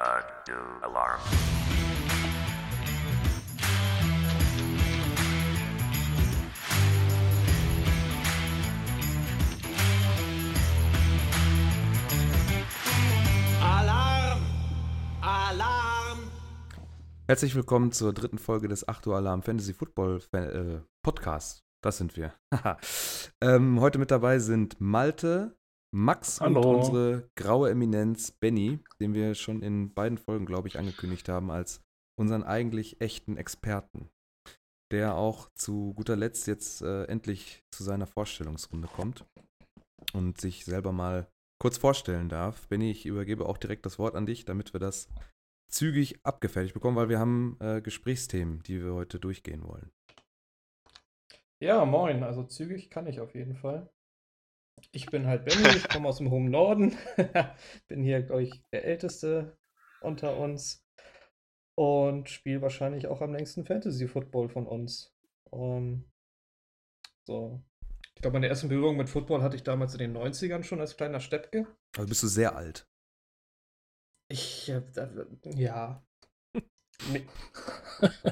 Uh. Alarm! Alarm! Herzlich willkommen zur dritten Folge des 8 Uhr Alarm Fantasy Football Fan äh, Podcast. Das sind wir. ähm, heute mit dabei sind Malte, Max und Hallo. unsere graue Eminenz Benny, den wir schon in beiden Folgen, glaube ich, angekündigt haben als unseren eigentlich echten Experten, der auch zu guter Letzt jetzt äh, endlich zu seiner Vorstellungsrunde kommt und sich selber mal kurz vorstellen darf. Benny, ich übergebe auch direkt das Wort an dich, damit wir das zügig abgefertigt bekommen, weil wir haben äh, Gesprächsthemen, die wir heute durchgehen wollen. Ja, moin. Also zügig kann ich auf jeden Fall. Ich bin halt Benny, ich komme aus dem hohen Norden. bin hier, glaube ich, der Älteste unter uns. Und spiele wahrscheinlich auch am längsten Fantasy Football von uns. Ähm, so. Ich glaube, meine erste Berührung mit Football hatte ich damals in den 90ern schon als kleiner Steppke. Also bist du sehr alt. Ich, äh, ja.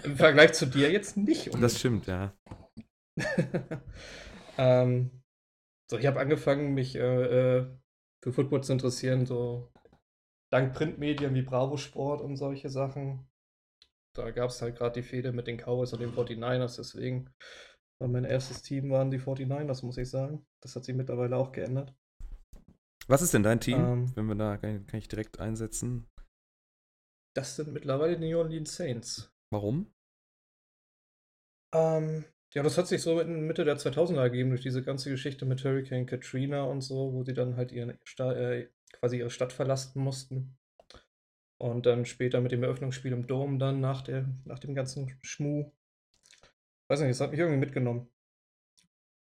Im Vergleich zu dir jetzt nicht. Das stimmt, ja. ähm, so, ich habe angefangen, mich äh, äh, für Football zu interessieren, so dank Printmedien wie Bravo Sport und solche Sachen. Da gab es halt gerade die Fehde mit den Cowboys und den 49ers, deswegen war mein erstes Team waren die 49ers, muss ich sagen. Das hat sich mittlerweile auch geändert. Was ist denn dein Team? Ähm. Wenn wir da, kann, kann ich direkt einsetzen. Das sind mittlerweile die New Orleans Saints. Warum? Ähm, ja, das hat sich so in Mitte der 2000er ergeben, durch diese ganze Geschichte mit Hurricane Katrina und so, wo sie dann halt ihren Sta äh, quasi ihre Stadt verlassen mussten. Und dann später mit dem Eröffnungsspiel im Dom dann nach, der, nach dem ganzen Schmuh. Weiß nicht, das hat mich irgendwie mitgenommen.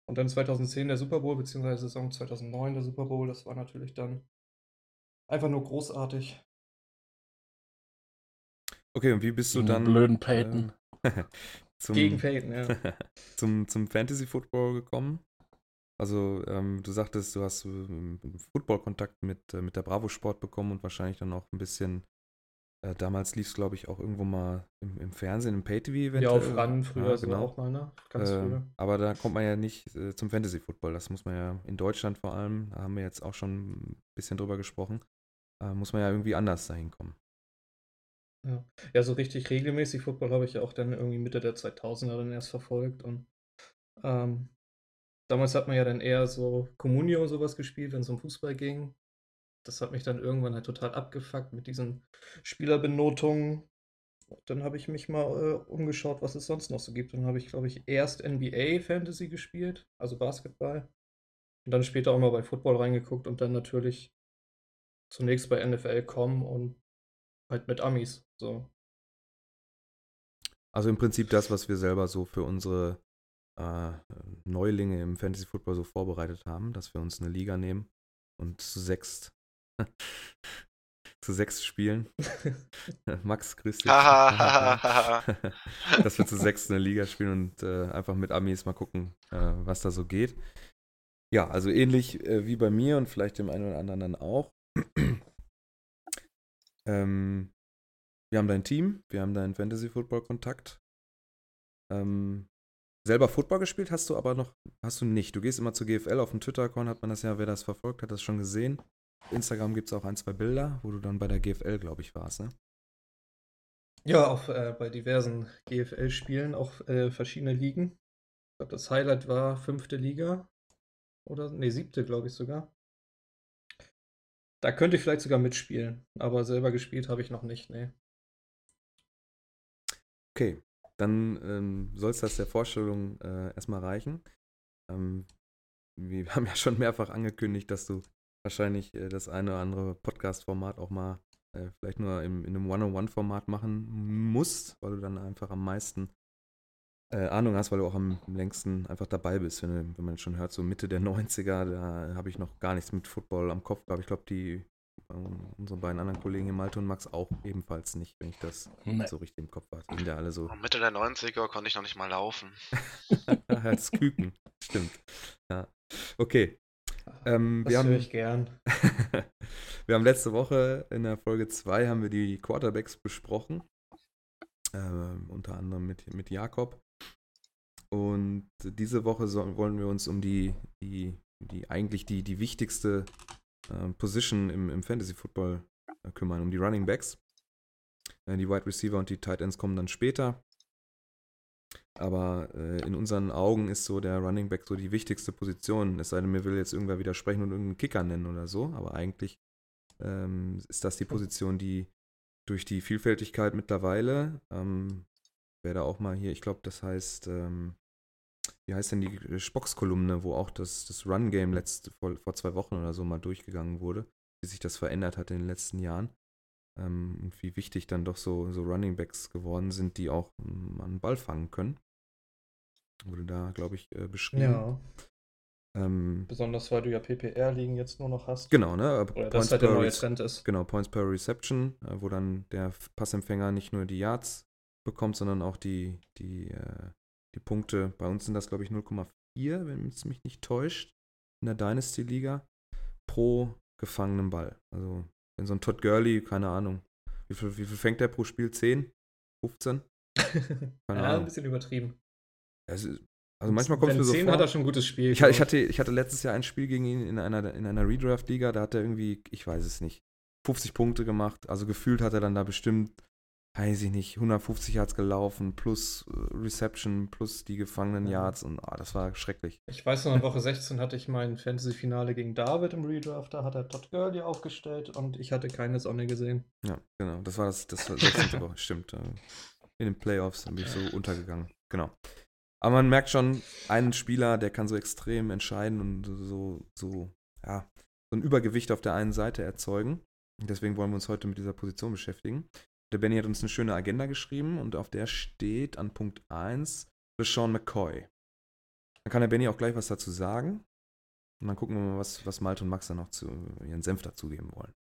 Und dann 2010 der Super Bowl, beziehungsweise Saison 2009 der Super Bowl, das war natürlich dann einfach nur großartig. Okay, und wie bist du dann den blöden Peyton. äh, zum, Gegen Peyton, ja. zum, zum Fantasy Football gekommen? Also, ähm, du sagtest, du hast äh, Football-Kontakt mit, äh, mit der Bravo Sport bekommen und wahrscheinlich dann auch ein bisschen. Äh, damals lief es, glaube ich, auch irgendwo mal im, im Fernsehen, im Pay-TV Ja, eventuell. auf RAN früher Ja, so genau. auch mal, ne? Ganz Äh, früher. aber da kommt man ja nicht äh, zum Fantasy Football. Das muss man ja in Deutschland vor allem, da haben wir jetzt auch schon ein bisschen drüber gesprochen, äh, muss man ja irgendwie anders dahin kommen. Ja. so richtig regelmäßig Football habe ich ja auch dann irgendwie Mitte der 2000er dann erst verfolgt und ähm, damals hat man ja dann eher so Communio und sowas gespielt, wenn es um Fußball ging. Das hat mich dann irgendwann halt total abgefuckt mit diesen Spielerbenotungen. Dann habe ich mich mal äh, umgeschaut, was es sonst noch so gibt. Dann habe ich, glaube ich, erst NBA Fantasy gespielt, also Basketball. Und dann später auch mal bei Football reingeguckt und dann natürlich zunächst bei NFL kommen und halt mit Amis. So. Also im Prinzip das, was wir selber so für unsere äh, Neulinge im Fantasy Football so vorbereitet haben, dass wir uns eine Liga nehmen und zu sechst zu sechs spielen. Max, grüß dich. dass wir zu sechs eine Liga spielen und äh, einfach mit Amis mal gucken, äh, was da so geht. Ja, also ähnlich äh, wie bei mir und vielleicht dem einen oder anderen dann auch. Ähm, wir haben dein Team, wir haben deinen Fantasy-Football-Kontakt. Ähm, selber Football gespielt hast du aber noch, hast du nicht. Du gehst immer zur GFL, auf dem Twitter-Account hat man das ja, wer das verfolgt, hat das schon gesehen. Auf Instagram gibt es auch ein, zwei Bilder, wo du dann bei der GFL, glaube ich, warst, ne? Ja, auch äh, bei diversen GFL-Spielen, auch äh, verschiedene Ligen. Ich glaube, das Highlight war fünfte Liga. Oder, nee, siebte, glaube ich sogar. Da könnte ich vielleicht sogar mitspielen, aber selber gespielt habe ich noch nicht, nee. Okay, dann ähm, soll es das der Vorstellung äh, erstmal reichen. Ähm, wir haben ja schon mehrfach angekündigt, dass du wahrscheinlich äh, das eine oder andere Podcast-Format auch mal äh, vielleicht nur im, in einem One-on-One-Format machen musst, weil du dann einfach am meisten äh, Ahnung hast, weil du auch am längsten einfach dabei bist. Wenn, wenn man schon hört, so Mitte der 90er, da habe ich noch gar nichts mit Football am Kopf gehabt. Ich glaube, die ähm, unsere beiden anderen Kollegen hier, Malte und Max, auch ebenfalls nicht, wenn ich das Nee. so richtig im Kopf hatte. Sind ja alle so Mitte der 90er konnte ich noch nicht mal laufen. als Küken. Stimmt. Ja. Okay. Ähm, Das wir, höre haben, ich gern. wir haben letzte Woche in der Folge 2 haben wir die Quarterbacks besprochen. Ähm, unter anderem mit, mit Jakob. Und diese Woche so, wollen wir uns um die, die, die eigentlich die, die wichtigste äh, Position im, im Fantasy Football äh, kümmern, um die Running Backs. Äh, die Wide Receiver und die Tight Ends kommen dann später. Aber äh, in unseren Augen ist so der Running Back so die wichtigste Position. Es sei denn, mir will jetzt irgendwer widersprechen und irgendeinen Kicker nennen oder so. Aber eigentlich ähm, ist das die Position, die durch die Vielfältigkeit mittlerweile, ähm, wer da auch mal hier, ich glaube, das heißt, ähm, wie heißt denn die Spocks-Kolumne, wo auch das, das Run-Game letzt, vor, vor zwei Wochen oder so mal durchgegangen wurde, wie sich das verändert hat in den letzten Jahren. Ähm, und wie wichtig dann doch so, so Running Backs geworden sind, die auch einen Ball fangen können. Wurde da, glaube ich, äh, beschrieben. Ja, Ähm, besonders weil du ja PPR-Ligen jetzt nur noch hast. genau, ne? Oder das halt der per neue Trend ist. Genau, Points per Reception, äh, wo dann der Passempfänger nicht nur die Yards bekommt, sondern auch die, die, äh, die Punkte. Bei uns sind das, glaube ich, 0,4, wenn es mich nicht täuscht, in der Dynasty-Liga pro gefangenen Ball. Also, wenn so ein Todd Gurley, keine Ahnung, wie viel, wie viel fängt der pro Spiel? 10? 15? Keine ja, Ahnung. ein bisschen übertrieben. Ist, also, manchmal kommt es mir so 10 vor. hat er schon ein gutes Spiel. Ich, ich, hatte, ich hatte letztes Jahr ein Spiel gegen ihn in einer, in einer Redraft-Liga, da hat er irgendwie, ich weiß es nicht, 50 Punkte gemacht. Also gefühlt hat er dann da bestimmt, weiß ich nicht, 150 Yards gelaufen, plus äh, Reception, plus die gefangenen Ja. Yards und ah, das war schrecklich. Ich weiß noch, in Woche 16 hatte ich mein Fantasy-Finale gegen David im Redraft. Da hat er Todd Gurley aufgestellt und ich hatte keine Sonne gesehen. Ja, genau, das war das, das 16. Woche, stimmt. äh, In den Playoffs bin ich so untergegangen. Genau. Aber man merkt schon, einen Spieler, der kann so extrem entscheiden und so, so, ja, so ein Übergewicht auf der einen Seite erzeugen. Deswegen wollen wir uns heute mit dieser Position beschäftigen. Der Benny hat uns eine schöne Agenda geschrieben und auf der steht an Punkt 1 Sean McCoy. Dann kann der Benny auch gleich was dazu sagen. Und dann gucken wir mal, was, was Malte und Max dann noch zu ihren Senf dazugeben wollen.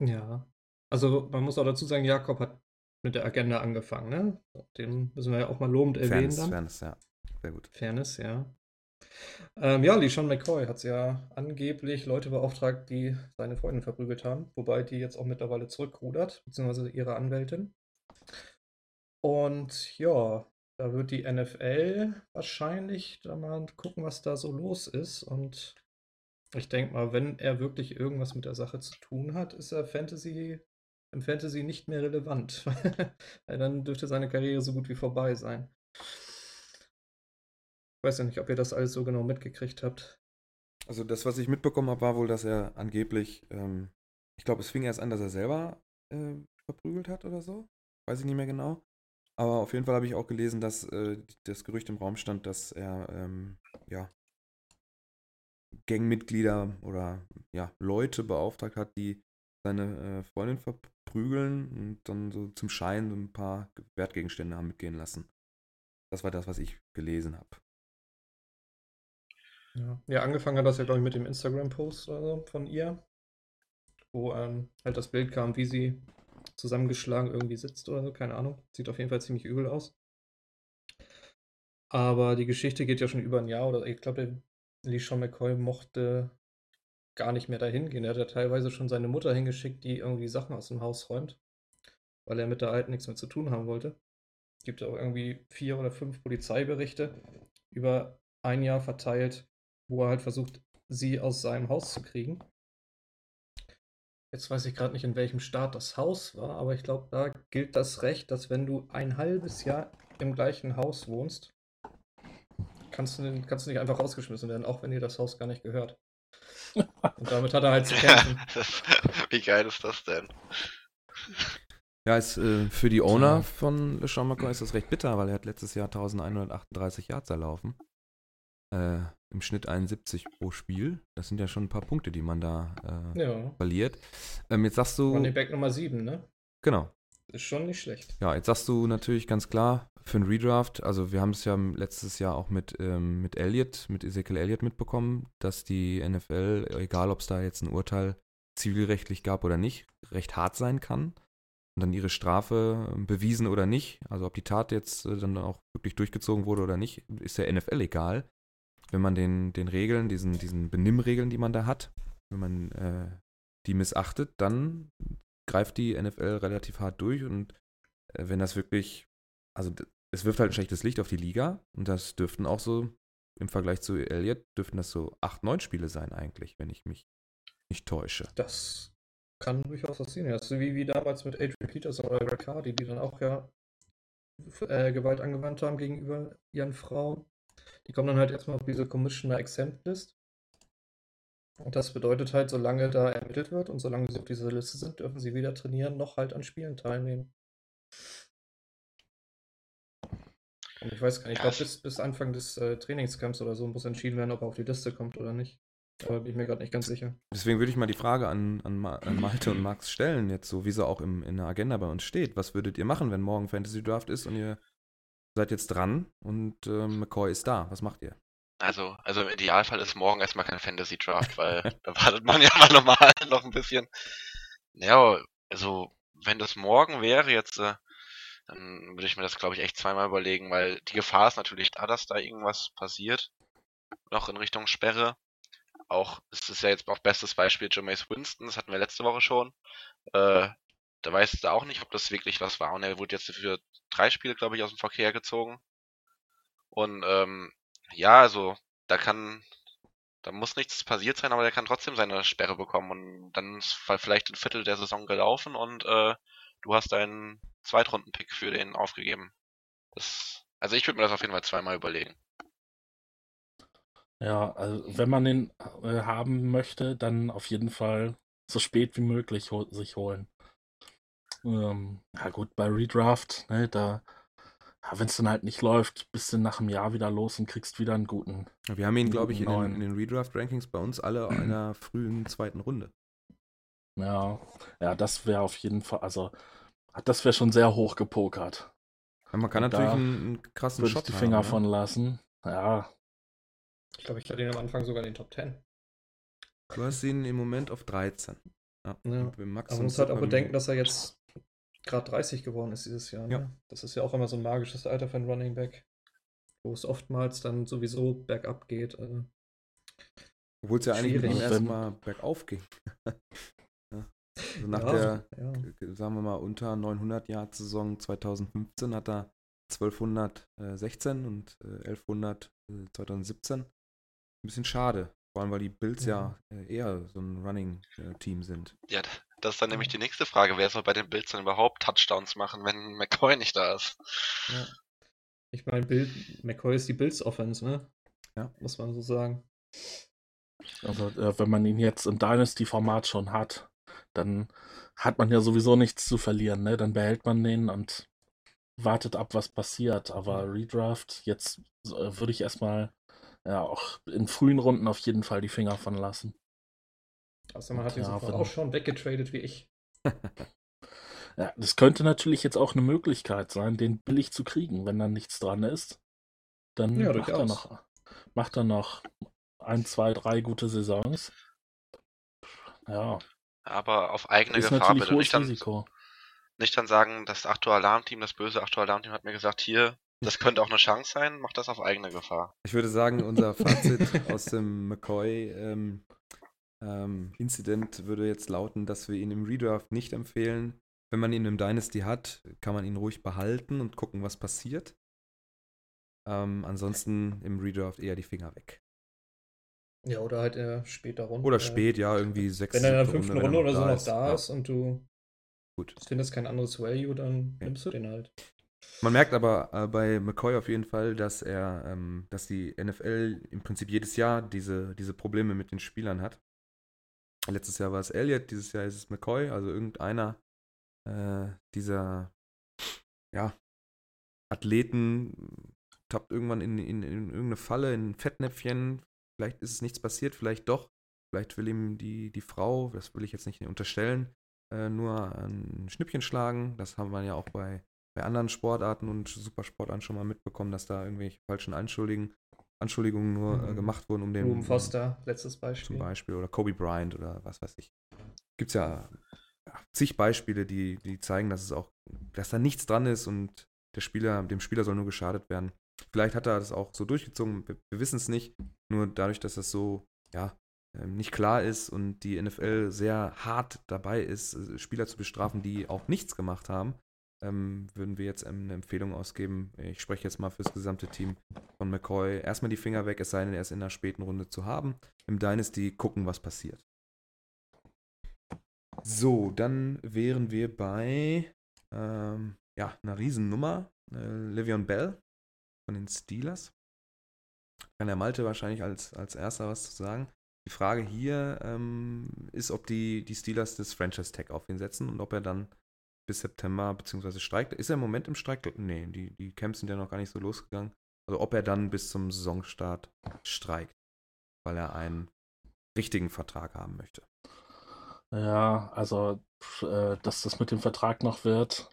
Ja. Also man muss auch dazu sagen, Jakob hat mit der Agenda angefangen, ne? Den müssen wir ja auch mal lobend erwähnen Fairness, dann. Fairness, ja. Sehr gut. Fairness, ja. Ähm, ja, LeSean McCoy hat ja angeblich Leute beauftragt, die seine Freundin verprügelt haben, wobei die jetzt auch mittlerweile zurückrudert, beziehungsweise ihre Anwältin. Und ja, da wird die NFL wahrscheinlich da mal gucken, was da so los ist. Und ich denke mal, wenn er wirklich irgendwas mit der Sache zu tun hat, ist er Fantasy im Fantasy nicht mehr relevant. Dann dürfte seine Karriere so gut wie vorbei sein. Ich weiß ja nicht, ob ihr das alles so genau mitgekriegt habt. Also das, was ich mitbekommen habe, war wohl, dass er angeblich, ähm, ich glaube, es fing erst an, dass er selber äh, verprügelt hat oder so. Weiß ich nicht mehr genau. Aber auf jeden Fall habe ich auch gelesen, dass äh, das Gerücht im Raum stand, dass er ähm, ja Gangmitglieder oder ja Leute beauftragt hat, die seine äh, Freundin verprügeln und dann so zum Schein so ein paar Wertgegenstände haben mitgehen lassen. Das war das, was ich gelesen habe. Ja, angefangen hat das ja, glaube ich, mit dem Instagram-Post oder so von ihr, wo ähm, halt das Bild kam, wie sie zusammengeschlagen irgendwie sitzt oder so, keine Ahnung. Sieht auf jeden Fall ziemlich übel aus. Aber die Geschichte geht ja schon über ein Jahr oder ich glaube, der LeSean McCoy mochte gar nicht mehr dahin gehen. Er hat ja teilweise schon seine Mutter hingeschickt, die irgendwie Sachen aus dem Haus räumt, weil er mit der Alten nichts mehr zu tun haben wollte. Gibt auch irgendwie vier oder fünf Polizeiberichte über ein Jahr verteilt, wo er halt versucht, sie aus seinem Haus zu kriegen. Jetzt weiß ich gerade nicht, in welchem Staat das Haus war, aber ich glaube, da gilt das Recht, dass wenn du ein halbes Jahr im gleichen Haus wohnst, kannst du, kannst du nicht einfach rausgeschmissen werden, auch wenn dir das Haus gar nicht gehört. Und damit hat er halt zu kämpfen. wie geil ist das denn? Ja, ist, äh, für die Owner von LeSean McCoy ist das recht bitter, weil er hat letztes Jahr 1138 Yards erlaufen. Äh, Im Schnitt 71 pro Spiel. Das sind ja schon ein paar Punkte, die man da äh, Ja, verliert. Ähm, jetzt sagst du. Running Back Nummer 7, ne? Genau. Ist schon nicht schlecht. Ja, jetzt sagst du natürlich ganz klar, für einen Redraft, also wir haben es ja letztes Jahr auch mit, ähm, mit Elliott, mit Ezekiel Elliott mitbekommen, dass die NFL, egal ob es da jetzt ein Urteil zivilrechtlich gab oder nicht, recht hart sein kann. Und dann ihre Strafe äh, bewiesen oder nicht, also ob die Tat jetzt äh, dann auch wirklich durchgezogen wurde oder nicht, ist der NFL egal. Wenn man den, den Regeln, diesen, diesen Benimmregeln, die man da hat, wenn man äh, die missachtet, dann greift die NFL relativ hart durch und äh, wenn das wirklich, also es wirft halt ein schlechtes Licht auf die Liga und das dürften auch so im Vergleich zu Elliott dürften das so acht, neun Spiele sein eigentlich, wenn ich mich nicht täusche. Das kann durchaus passieren. Ja, so wie, wie damals mit Adrian Peterson oder Hardy, die dann auch ja äh, Gewalt angewandt haben gegenüber ihren Frauen. Die kommen dann halt erstmal auf diese Commissioner Exempt List. Und das bedeutet halt, solange da ermittelt wird und solange sie auf dieser Liste sind, dürfen sie weder trainieren noch halt an Spielen teilnehmen. Und ich weiß gar nicht, ich glaube, bis, bis Anfang des äh, Trainingscamps oder so muss entschieden werden, ob er auf die Liste kommt oder nicht. Aber bin ich mir gerade nicht ganz sicher. Deswegen würde ich mal die Frage an, an, an Malte und Max stellen, jetzt so wie sie auch im, in der Agenda bei uns steht. Was würdet ihr machen, wenn morgen Fantasy Draft ist und ihr seid jetzt dran und äh, McCoy ist da? Was macht ihr? Also, also im Idealfall ist morgen erstmal kein Fantasy Draft, weil da wartet man ja mal normal noch ein bisschen. Ja, also wenn das morgen wäre jetzt, äh, dann würde ich mir das glaube ich echt zweimal überlegen, weil die Gefahr ist natürlich da, dass da irgendwas passiert. Noch in Richtung Sperre auch, es ist ja jetzt auch bestes Beispiel Jameis Winston, das hatten wir letzte Woche schon. Äh, da weiß du auch nicht, ob das wirklich was war. Und er wurde jetzt für drei Spiele, glaube ich, aus dem Verkehr gezogen. Und ähm, ja, also da kann, da muss nichts passiert sein, aber der kann trotzdem seine Sperre bekommen. Und dann ist vielleicht ein Viertel der Saison gelaufen und äh, du hast deinen Zweitrunden-Pick für den aufgegeben. Das, also ich würde mir das auf jeden Fall zweimal überlegen. Ja, also wenn man den äh, haben möchte, dann auf jeden Fall so spät wie möglich hol sich holen. Ähm, ja gut, bei Redraft, ne, da, ja, wenn es dann halt nicht läuft, bist du nach einem Jahr wieder los und kriegst wieder einen guten. Wir haben ihn, glaube ich, in den, in den Redraft-Rankings bei uns alle in einer frühen zweiten Runde. Ja, ja, das wäre auf jeden Fall, also das wäre schon sehr hoch gepokert. Ja, man kann und natürlich einen, einen krassen würde Shot ich die Finger haben, ne? von lassen. Ja, ich glaube, ich hatte ihn am Anfang sogar in den Top 10. Du hast ihn im Moment auf 13. Ja. ja. Aber man muss halt auch bedenken, dass er jetzt gerade 30 geworden ist dieses Jahr. Ja. Ne? Das ist ja auch immer so ein magisches Alter für einen Running Back, wo es oftmals dann sowieso bergab geht. Also Obwohl es ja eigentlich mit ihm erstmal bergauf ging. ja. also nach ja, der, sagen wir mal, unter 900 Jahr Saison 2015 hat er 1216 und 1100 2017 ein bisschen schade. Vor allem, weil die Bills ja, ja äh, eher so ein Running-Team sind. Ja, das ist dann nämlich die nächste Frage. Wer soll bei den Bills dann überhaupt Touchdowns machen, wenn McCoy nicht da ist? Ja. Ich meine, Bill, McCoy ist die Bills-Offense, ne? Ja. Muss man so sagen. Also, äh, wenn man ihn jetzt im Dynasty-Format schon hat, dann hat man ja sowieso nichts zu verlieren, ne? Dann behält man den und wartet ab, was passiert. Aber Redraft, jetzt äh, würde ich erstmal ja, auch in frühen Runden auf jeden Fall die Finger von lassen. Also man hat ihn ja, auch schon weggetradet wie ich. ja, das könnte natürlich jetzt auch eine Möglichkeit sein, den billig zu kriegen, wenn dann nichts dran ist. Dann ja, macht, er noch, macht er noch ein, zwei, drei gute Saisons. Ja. Aber auf eigene ist Gefahr bitte nicht dann, Risiko. nicht dann sagen, das Achto Alarmteam, das böse Achto Alarmteam hat mir gesagt, hier, das könnte auch eine Chance sein, macht das auf eigene Gefahr. Ich würde sagen, unser Fazit aus dem McCoy-Incident ähm, ähm, würde jetzt lauten, dass wir ihn im Redraft nicht empfehlen. Wenn man ihn im Dynasty hat, kann man ihn ruhig behalten und gucken, was passiert. Ähm, ansonsten im Redraft eher die Finger weg. Ja, oder halt eher später Runde. Oder spät, ja, irgendwie sechs Wenn er in der fünften Runde, Runde oder so noch da ist, ja. und du Gut. findest kein anderes Value, dann ja. nimmst du den halt. Man merkt aber äh, bei McCoy auf jeden Fall, dass er, ähm, dass die NFL im Prinzip jedes Jahr diese, diese Probleme mit den Spielern hat. Letztes Jahr war es Elliott, dieses Jahr ist es McCoy, also irgendeiner äh, dieser ja, Athleten tappt irgendwann in, in, in irgendeine Falle, in ein Fettnäpfchen. Vielleicht ist es nichts passiert, vielleicht doch. Vielleicht will ihm die, die Frau, das will ich jetzt nicht unterstellen, äh, nur ein Schnippchen schlagen. Das haben wir ja auch bei bei anderen Sportarten und Supersportarten schon mal mitbekommen, dass da irgendwelche falschen Anschuldigungen, Anschuldigungen nur äh, mhm. gemacht wurden, um den. Ruben Foster, letztes Beispiel. Zum Beispiel. Oder Kobe Bryant oder was weiß ich. Gibt es ja, ja, zig Beispiele, die, die zeigen, dass es auch, dass da nichts dran ist und der Spieler, dem Spieler soll nur geschadet werden. vielleicht hat er das auch so durchgezogen, wir, wir wissen es nicht. Nur dadurch, dass das so, ja, ähm, nicht klar ist und die NFL sehr hart dabei ist, äh, Spieler zu bestrafen, die auch nichts gemacht haben, ähm, würden wir jetzt eine Empfehlung ausgeben. Ich spreche jetzt mal fürs gesamte Team von McCoy. Erstmal die Finger weg, es sei denn, er ist in der späten Runde zu haben. Im Dynasty gucken, was passiert. So, dann wären wir bei ähm, ja, einer Riesennummer. Äh, Livion Bell von den Steelers. Kann der Malte wahrscheinlich als, als erster was zu sagen. Die Frage hier ähm, ist, ob die, die Steelers das Franchise-Tag auf ihn setzen und ob er dann bis September beziehungsweise streikt. Ist er im Moment im Streik? Nee, die, die Camps sind ja noch gar nicht so losgegangen. Also ob er dann bis zum Saisonstart streikt, weil er einen richtigen Vertrag haben möchte. Ja, also, äh, dass das mit dem Vertrag noch wird,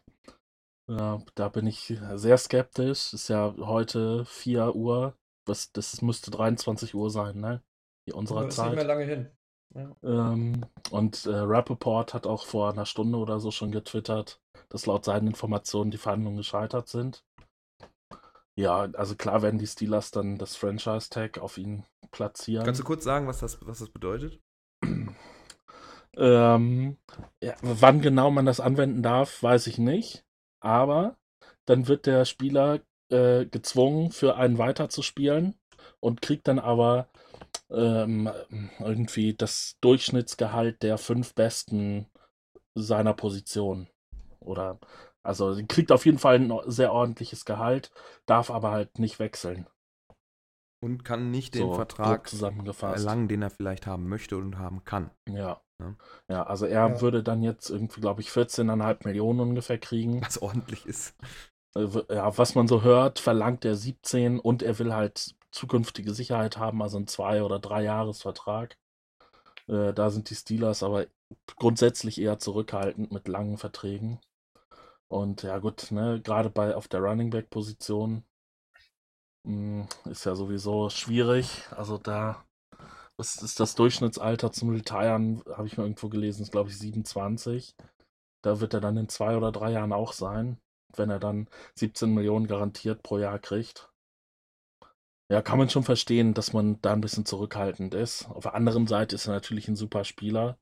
ja, da bin ich sehr skeptisch. Ist ja heute 4 Uhr. Was, das müsste 23 Uhr sein, ne? Die unserer Das ist nicht Zeit. mehr lange hin. Ja. Ähm, und äh, Rappaport hat auch vor einer Stunde oder so schon getwittert, dass laut seinen Informationen die Verhandlungen gescheitert sind. Ja, also klar werden die Steelers dann das Franchise-Tag auf ihn platzieren. Kannst du kurz sagen, was das, was das bedeutet? Ähm, ja, wann genau man das anwenden darf, weiß ich nicht. Aber dann wird der Spieler äh, gezwungen, für einen weiterzuspielen und kriegt dann aber ähm, irgendwie das Durchschnittsgehalt der fünf Besten seiner Position. Oder also kriegt auf jeden Fall ein sehr ordentliches Gehalt, darf aber halt nicht wechseln. Und kann nicht den So, Vertrag erlangen, den er vielleicht haben möchte und haben kann. Ja. Ja. Ja, also er Ja. würde dann jetzt irgendwie, glaube ich, 14,5 Millionen ungefähr kriegen. Was ordentlich ist. Äh, Ja, was man so hört, verlangt er 17 und er will halt zukünftige Sicherheit haben, also einen Zwei- oder Drei-Jahres-Vertrag. Äh, da sind die Steelers aber grundsätzlich eher zurückhaltend mit langen Verträgen. Und ja, gut, ne, gerade bei auf der Running Back-Position mh, ist ja sowieso schwierig. Also da, was ist das Durchschnittsalter zum Retiren, habe ich mal irgendwo gelesen, ist glaube ich 27. Da wird er dann in zwei oder drei Jahren auch sein, wenn er dann 17 Millionen garantiert pro Jahr kriegt. Ja, kann man schon verstehen, dass man da ein bisschen zurückhaltend ist. Auf der anderen Seite ist er natürlich ein super Spieler.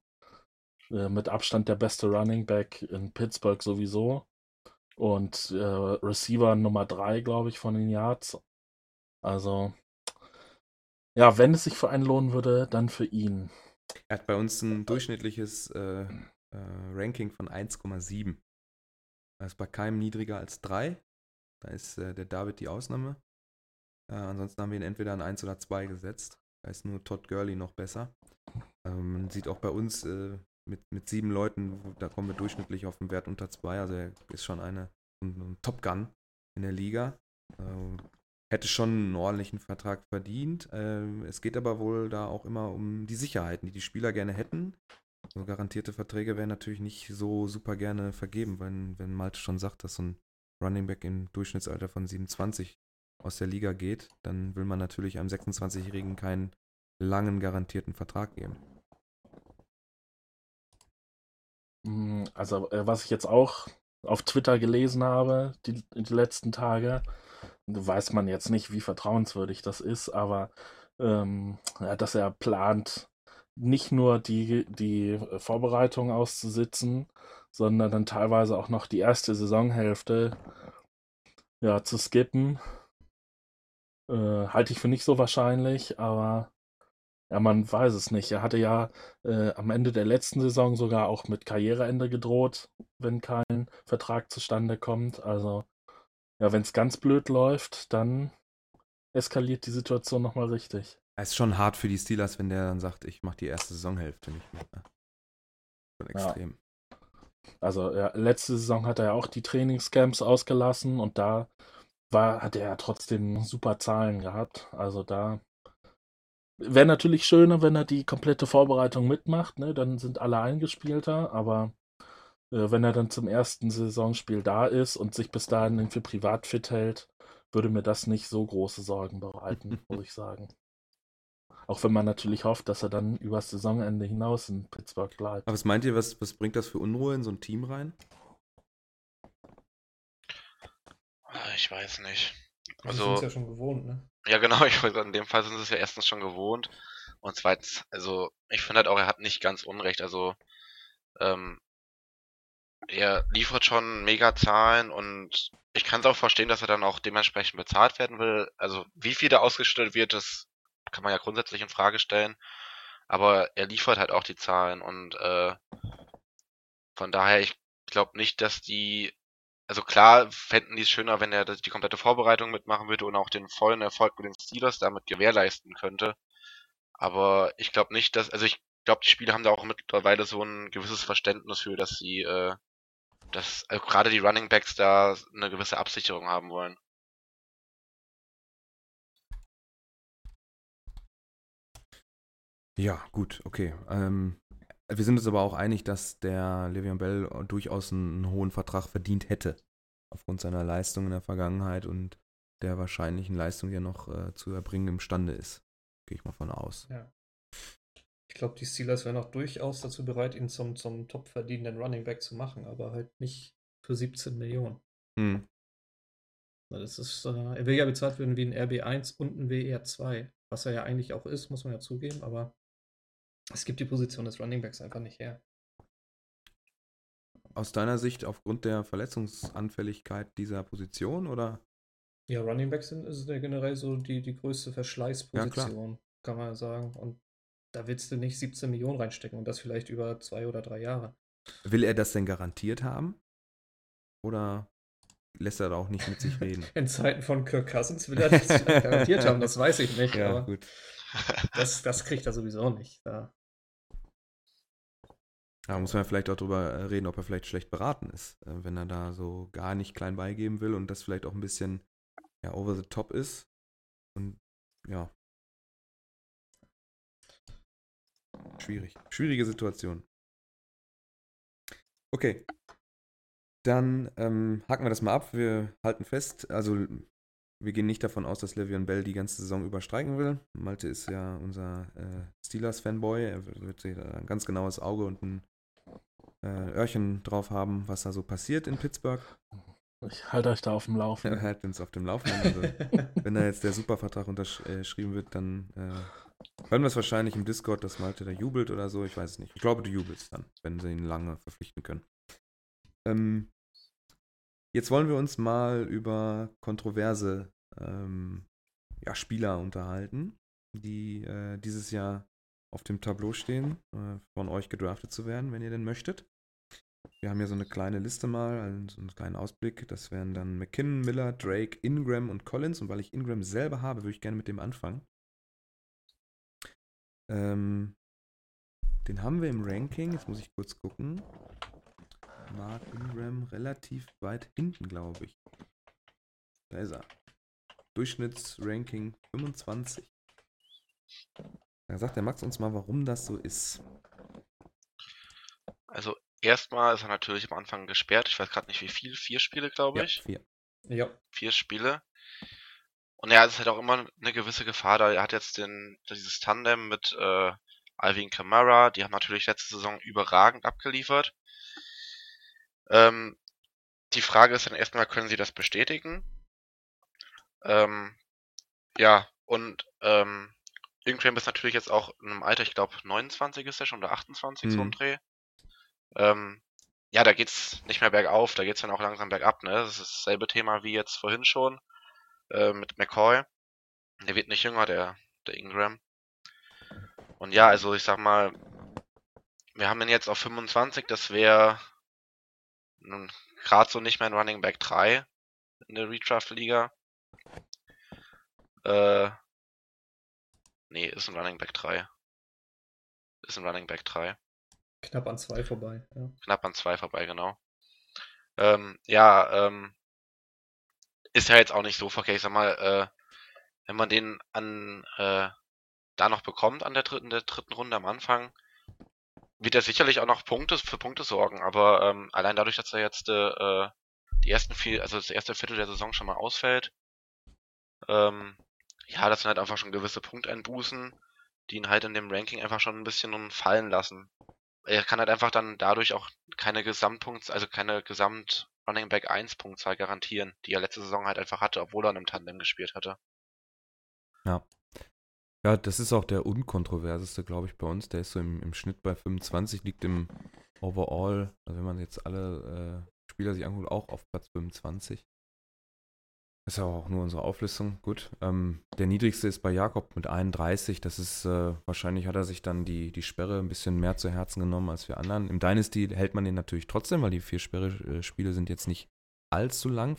Äh, mit Abstand der beste Running Back in Pittsburgh sowieso. Und äh, Receiver Nummer 3, glaube ich, von den Yards. Also, ja, wenn es sich für einen lohnen würde, dann für ihn. Er hat bei uns ein durchschnittliches äh, äh, Ranking von 1,7. Das ist bei keinem niedriger als 3. Da ist äh, der David die Ausnahme. Äh, ansonsten haben wir ihn entweder an 1 oder 2 gesetzt. Da ist nur Todd Gurley noch besser. Ähm, man sieht auch bei uns äh, mit, mit sieben Leuten, da kommen wir durchschnittlich auf einen Wert unter 2. Also er ist schon eine, ein, ein Top Gun in der Liga. Ähm, hätte schon einen ordentlichen Vertrag verdient. Ähm, es geht aber wohl da auch immer um die Sicherheiten, die die Spieler gerne hätten. So garantierte Verträge werden natürlich nicht so super gerne vergeben, wenn, wenn Malte schon sagt, dass so ein Running Back im Durchschnittsalter von 27 aus der Liga geht, dann will man natürlich einem 26-Jährigen keinen langen garantierten Vertrag geben. Mm, Also, äh, was ich jetzt auch auf Twitter gelesen habe, die, die letzten Tage, weiß man jetzt nicht, wie vertrauenswürdig das ist, aber ähm, ja, dass er plant, nicht nur die, die Vorbereitung auszusitzen, sondern dann teilweise auch noch die erste Saisonhälfte ja, zu skippen. Äh, halte ich für nicht so wahrscheinlich, aber ja, man weiß es nicht. Er hatte ja äh, am Ende der letzten Saison sogar auch mit Karriereende gedroht, wenn kein Vertrag zustande kommt. Also, ja, wenn es ganz blöd läuft, dann eskaliert die Situation nochmal richtig. Es ist schon hart für die Steelers, wenn der dann sagt, ich mache die erste Saisonhälfte nicht mehr. ne? Schon Ja. extrem. Also, ja, letzte Saison hat er ja auch die Trainingscamps ausgelassen und da war, hat er ja trotzdem super Zahlen gehabt. Also da wäre natürlich schöner, wenn er die komplette Vorbereitung mitmacht, ne? Dann sind alle eingespielter, aber äh, wenn er dann zum ersten Saisonspiel da ist und sich bis dahin irgendwie privat fit hält, würde mir das nicht so große Sorgen bereiten, muss ich sagen. Auch wenn man natürlich hofft, dass er dann übers Saisonende hinaus in Pittsburgh bleibt. Aber was meint ihr, was, was bringt das für Unruhe in so ein Team rein? Ich weiß nicht. Also- sind es ja schon gewohnt, ne? Ja, genau, ich wollte in dem Fall sind sie es ja erstens schon gewohnt. Und zweitens, also, ich finde halt auch, er hat nicht ganz Unrecht. Also, ähm, er liefert schon mega Zahlen und ich kann es auch verstehen, dass er dann auch dementsprechend bezahlt werden will. Also, wie viel da ausgestellt wird, das kann man ja grundsätzlich in Frage stellen. Aber er liefert halt auch die Zahlen und äh, von daher, ich glaube nicht, dass die also klar fänden die es schöner, wenn er die komplette Vorbereitung mitmachen würde und auch den vollen Erfolg mit den Steelers damit gewährleisten könnte. Aber ich glaube nicht, dass, also ich glaube, die Spieler haben da auch mittlerweile so ein gewisses Verständnis für, dass sie, äh, dass also gerade die Running Backs da eine gewisse Absicherung haben wollen. Ja, gut, okay. Ähm, wir sind uns aber auch einig, dass der Le'Veon Bell durchaus einen, hohen Vertrag verdient hätte. Aufgrund seiner Leistung in der Vergangenheit und der wahrscheinlichen Leistung, die er noch äh, zu erbringen imstande ist. Gehe ich mal von aus. Ja. Ich glaube, die Steelers wären auch durchaus dazu bereit, ihn zum, zum top verdienenden Running Back zu machen, aber halt nicht für 17 Millionen. Hm. Das ist, äh, er will ja bezahlt werden wie ein RB1 und ein WR2, was er ja eigentlich auch ist, muss man ja zugeben, aber es gibt die Position des Running Backs einfach nicht her. Aus deiner Sicht aufgrund der Verletzungsanfälligkeit dieser Position oder? Ja, Running Backs sind ist ja generell so die, die größte Verschleißposition, kann man ja sagen. Und da willst du nicht 17 Millionen reinstecken und das vielleicht über zwei oder drei Jahre. Will er das denn garantiert haben? Oder lässt er da auch nicht mit sich reden? In Zeiten von Kirk Cousins will er das garantiert haben, das weiß ich nicht, ja, aber gut. das, das kriegt er sowieso nicht. Da. Da muss man vielleicht auch drüber äh, reden, ob er vielleicht schlecht beraten ist, äh, wenn er da so gar nicht klein beigeben will und das vielleicht auch ein bisschen ja, over the top ist. Und ja. Schwierig. Schwierige Situation. Okay. Dann ähm, haken wir das mal ab. Wir halten fest, also wir gehen nicht davon aus, dass Le'Veon Bell die ganze Saison überstreiken will. Malte ist ja unser äh, Steelers-Fanboy. Er wird sich da ein ganz genaues Auge und ein äh, Öhrchen drauf haben, was da so passiert in Pittsburgh. Ich halte euch da auf dem Laufenden. Er hält uns auf dem Laufenden. Also, wenn da jetzt der Supervertrag unterschrieben wird, dann äh, hören wir es wahrscheinlich im Discord, dass Malte da jubelt oder so. Ich weiß es nicht. Ich glaube, du jubelst dann, wenn sie ihn lange verpflichten können. Ähm, jetzt wollen wir uns mal über kontroverse ähm, ja, Spieler unterhalten, die äh, dieses Jahr auf dem Tableau stehen, äh, von euch gedraftet zu werden, wenn ihr denn möchtet. Wir haben hier so eine kleine Liste mal, einen, so einen kleinen Ausblick. Das wären dann McKinnon, Miller, Drake, Ingram und Collins. Und weil ich Ingram selber habe, würde ich gerne mit dem anfangen. Ähm, den haben wir im Ranking. Jetzt muss ich kurz gucken. Mark Ingram relativ weit hinten, glaube ich. Da ist er. Durchschnittsranking 25. Da sagt der Max uns mal, warum das so ist. Also erstmal ist er natürlich am Anfang gesperrt. Ich weiß gerade nicht wie viel. Vier Spiele, glaube Ja, ich. vier. ja, Vier Spiele. Und ja, es ist halt auch immer eine gewisse Gefahr da. Er hat jetzt den, dieses Tandem mit äh, Alvin Kamara. Die haben natürlich letzte Saison überragend abgeliefert. Ähm, die Frage ist dann erstmal, können sie das bestätigen? Ähm, ja, und ähm, Ingram ist natürlich jetzt auch in einem Alter, ich glaube 29 ist er schon oder 28 so Mhm. ein Dreh. Ähm, ja, da geht's nicht mehr bergauf, da geht's dann auch langsam bergab, ne? Das ist dasselbe Thema wie jetzt vorhin schon äh, mit McCoy. Der wird nicht jünger, der, der Ingram. Und ja, also ich sag mal, wir haben ihn jetzt auf 25, das wäre gerade so nicht mehr ein Running Back 3 in der Redraft-Liga. Äh, nee, ist ein Running Back 3. Ist ein Running Back 3 knapp an zwei vorbei. Ja. knapp an zwei vorbei, genau. Ähm, ja, ähm, ist ja jetzt auch nicht so verkehrt. Ich sag mal, äh, wenn man den an äh, da noch bekommt an der dritten, der dritten Runde am Anfang, wird er sicherlich auch noch Punkte für Punkte sorgen. Aber ähm, allein dadurch, dass er jetzt äh, die ersten vier, also das erste Viertel der Saison schon mal ausfällt, ähm, ja, das sind halt einfach schon gewisse Punkteinbußen, die ihn halt in dem Ranking einfach schon ein bisschen fallen lassen er kann halt einfach dann dadurch auch keine Gesamtpunkts, also keine Gesamt Running Back 1 Punktzahl garantieren, die er letzte Saison halt einfach hatte, obwohl er in einem Tandem gespielt hatte. Ja. Ja, das ist auch der unkontroverseste, glaube ich, bei uns. Der ist so im, im Schnitt bei 25, liegt im Overall, also wenn man jetzt alle äh, Spieler sich anguckt, auch auf Platz 25. Das ist aber auch nur unsere Auflistung. Gut. Ähm, der niedrigste ist bei Jakob mit 31. Das ist, äh, wahrscheinlich hat er sich dann die, die Sperre ein bisschen mehr zu Herzen genommen als wir anderen. Im Dynasty hält man den natürlich trotzdem, weil die vier Sperre-Spiele sind jetzt nicht allzu lang.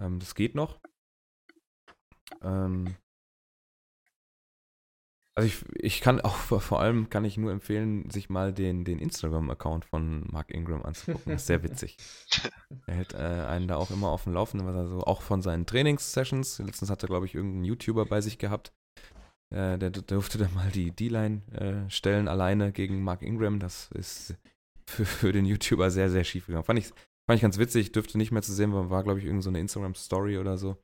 Ähm, das geht noch. Ähm, also ich, ich kann auch, vor allem kann ich nur empfehlen, sich mal den, den Instagram-Account von Mark Ingram anzugucken. Das ist sehr witzig. er hält äh, einen da auch immer auf dem Laufenden, was er so, auch von seinen Trainingssessions. Letztens hat er, glaube ich, irgendeinen YouTuber bei sich gehabt. Äh, der, durfte dann mal die D-Line äh, stellen, alleine gegen Mark Ingram. Das ist für, für den YouTuber sehr, sehr schief gegangen. Fand ich, fand ich ganz witzig, dürfte nicht mehr zu sehen, war, war glaube ich, irgendeine so Instagram-Story oder so.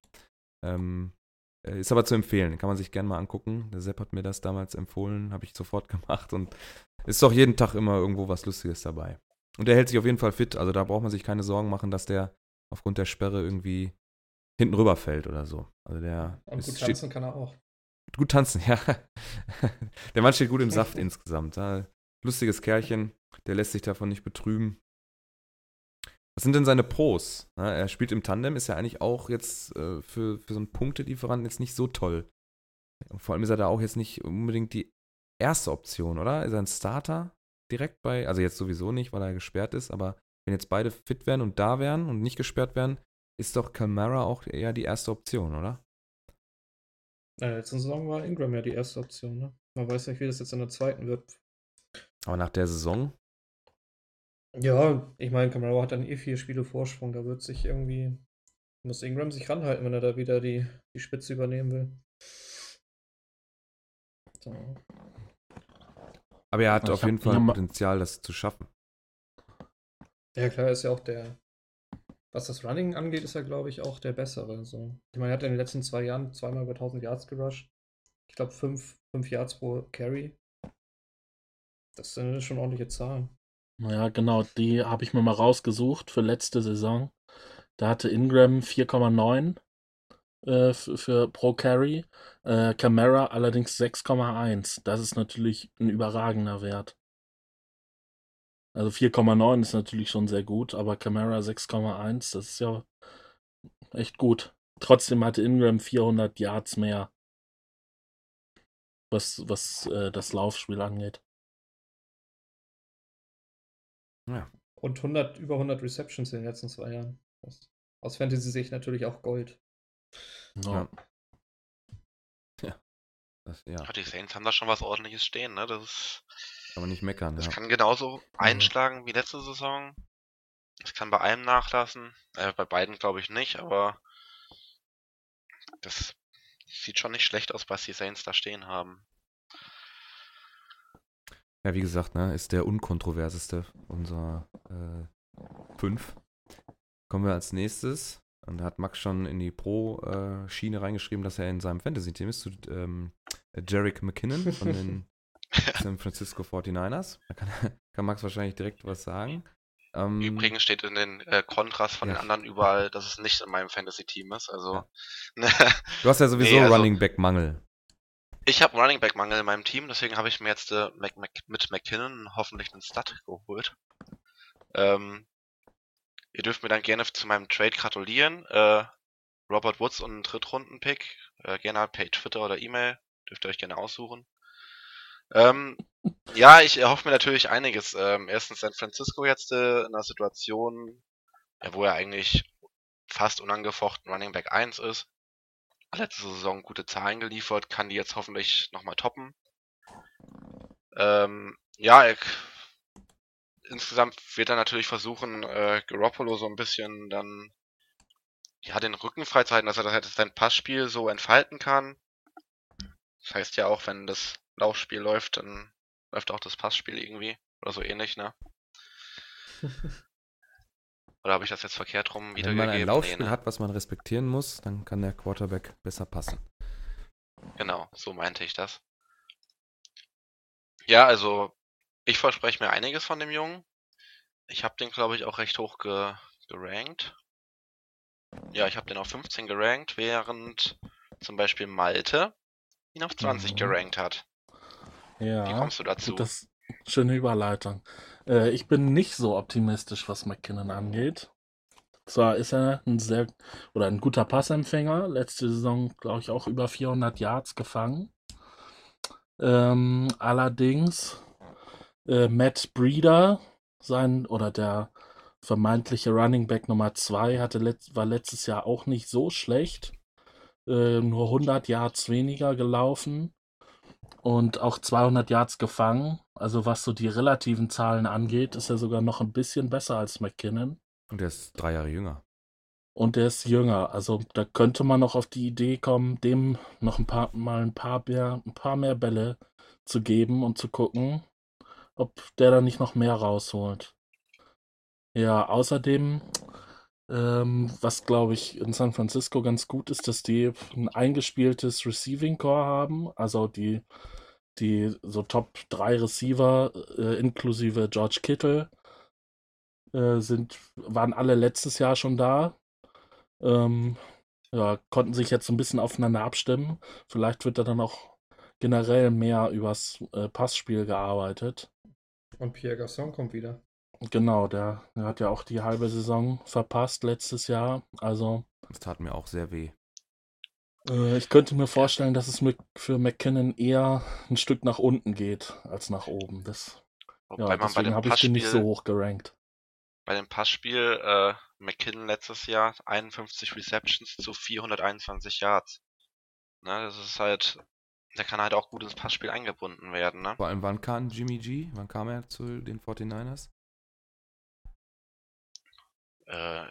Ähm, äh, ist aber zu empfehlen, kann man sich gerne mal angucken. Der Sepp hat mir das damals empfohlen, habe ich sofort gemacht und ist doch jeden Tag immer irgendwo was Lustiges dabei. Und er hält sich auf jeden Fall fit, also da braucht man sich keine Sorgen machen, dass der aufgrund der Sperre irgendwie hinten rüberfällt oder so. Also der Und ist, gut steht, tanzen kann er auch. gut tanzen, ja. der Mann steht gut im Saft insgesamt. Lustiges Kerlchen, der lässt sich davon nicht betrüben. Was sind denn seine Pros? Na, er spielt im Tandem, ist ja eigentlich auch jetzt äh, für, für so einen Punktelieferanten jetzt nicht so toll. Vor allem ist er da auch jetzt nicht unbedingt die erste Option, oder? Ist er ein Starter direkt bei, also jetzt sowieso nicht, weil er gesperrt ist, aber wenn jetzt beide fit wären und da wären und nicht gesperrt wären, ist doch Camara auch eher die erste Option, oder? Äh, letzte Saison war Ingram ja die erste Option, ne? Man weiß nicht, wie das jetzt in der zweiten wird. Aber nach der Saison, Ja, ich meine, Camaro hat dann eh vier Spiele Vorsprung. Da wird sich irgendwie. Muss Ingram sich ranhalten, wenn er da wieder die, die Spitze übernehmen will. So. aber er hat Ich auf jeden Fall Potenzial, das zu schaffen. Ja, klar, ist ja auch der. Was das Running angeht, ist er, glaube ich, auch der bessere. So. Ich meine, er hat in den letzten zwei Jahren zweimal über 1000 Yards gerusht. Ich glaube, fünf, fünf Yards pro Carry. Das sind schon ordentliche Zahlen. Ja, genau, die habe ich mir mal rausgesucht für letzte Saison. Da hatte Ingram 4,9 äh, für pro Carry, äh, Camara allerdings 6,1. Das ist natürlich ein überragender Wert. Also 4,9 ist natürlich schon sehr gut, aber Camara 6,1, das ist ja echt gut. Trotzdem hatte Ingram 400 Yards mehr, was, was äh, das Laufspiel angeht. Ja. Und 100, über 100 Receptions in den letzten zwei Jahren. Das, aus Fantasy-Sicht natürlich auch Gold. Ja. Das, ja, Ja, die Saints haben da schon was ordentliches stehen, ne? Das, ist, kann man nicht meckern. das Ja. kann genauso einschlagen wie letzte Saison. Es kann bei einem nachlassen. Äh, bei beiden glaube ich nicht, aber das sieht schon nicht schlecht aus, was die Saints da stehen haben. Ja, wie gesagt, ne, ist der unkontroverseste unserer äh, fünf. Kommen wir als nächstes. Und da hat Max schon in die Pro-Schiene reingeschrieben, dass er in seinem Fantasy-Team ist, zu ähm, Jarek McKinnon von den San Francisco 49ers. Da kann, kann Max wahrscheinlich direkt was sagen. Ähm, Übrigens steht in den äh, Kontras von Ja. den anderen überall, dass es nicht in meinem Fantasy-Team ist. Also Ja. du hast ja sowieso Nee, also- Running Back-Mangel. Ich habe Running Back Mangel in meinem Team, deswegen habe ich mir jetzt äh, Mac, Mac, mit McKinnon hoffentlich einen Stud geholt. Ähm, ihr dürft mir dann gerne zu meinem Trade gratulieren. Äh, Robert Woods und einen Drittrunden-Pick. Äh, gerne halt per Twitter oder E-Mail. Dürft ihr euch gerne aussuchen. Ähm, ja, ich erhoffe mir natürlich einiges. Ähm, erstens San Francisco jetzt äh, in einer Situation, ja, wo er eigentlich fast unangefochten Running Back 1 ist. Letzte Saison gute Zahlen geliefert, kann die jetzt hoffentlich nochmal toppen. Ähm, ja, ich, insgesamt wird er natürlich versuchen, äh, Garoppolo so ein bisschen dann ja, den Rücken freizuhalten, dass er das sein Passspiel so entfalten kann. Das heißt ja auch, wenn das Laufspiel läuft, dann läuft auch das Passspiel irgendwie. Oder so ähnlich, ne? Oder habe ich das jetzt verkehrt rum Wenn man ein wiedergegeben? Laufspiel Nee, ne? hat, was man respektieren muss, dann kann der Quarterback besser passen. Genau, so meinte ich das. Ja, also ich verspreche mir einiges von dem Jungen. Ich habe den, glaube ich, auch recht hoch ge gerankt. Ja, ich habe den auf 15 gerankt, während zum Beispiel Malte ihn auf 20 Mhm. gerankt hat. Ja. Wie kommst du dazu? Das schöne Überleitung. Äh, ich bin nicht so optimistisch, was McKinnon angeht. Zwar ist er ein sehr oder ein guter Passempfänger. Letzte Saison, glaube ich, auch über 400 Yards gefangen. Ähm, allerdings äh, Matt Breeder, sein oder der vermeintliche Running Back Nummer 2, hatte war letztes Jahr auch nicht so schlecht. Äh, nur 100 Yards weniger gelaufen und auch 200 Yards gefangen. Also was so die relativen Zahlen angeht, ist er sogar noch ein bisschen besser als McKinnon. Und der ist drei Jahre jünger. Und der ist jünger. Also da könnte man noch auf die Idee kommen, dem noch ein paar mal ein paar mehr, ein paar mehr Bälle zu geben und zu gucken, ob der da nicht noch mehr rausholt. Ja, außerdem, ähm, was glaube ich in San Francisco ganz gut ist, dass die ein eingespieltes Receiving Core haben. Also die, die so Top 3 Receiver äh, inklusive George Kittle äh, sind, waren alle letztes Jahr schon da. Ähm, ja, konnten sich jetzt so ein bisschen aufeinander abstimmen. Vielleicht wird da dann auch generell mehr übers äh, Passspiel gearbeitet. Und Pierre Gasson kommt wieder. Genau, der, der hat ja auch die halbe Saison verpasst letztes Jahr. Also Das tat mir auch sehr weh. äh, ich könnte mir vorstellen, dass es mit, für McKinnon eher ein Stück nach unten geht als nach oben. Das, Wobei ja, deswegen dem habe ich den nicht so Passspiel, hoch gerankt. bei dem Passspiel äh, McKinnon letztes Jahr 51 Receptions zu 421 Yards. Ne, das ist halt, der kann halt auch gut ins Passspiel eingebunden werden, ne? Vor allem, wann kam Jimmy G? Wann kam er zu den 49ers? Äh,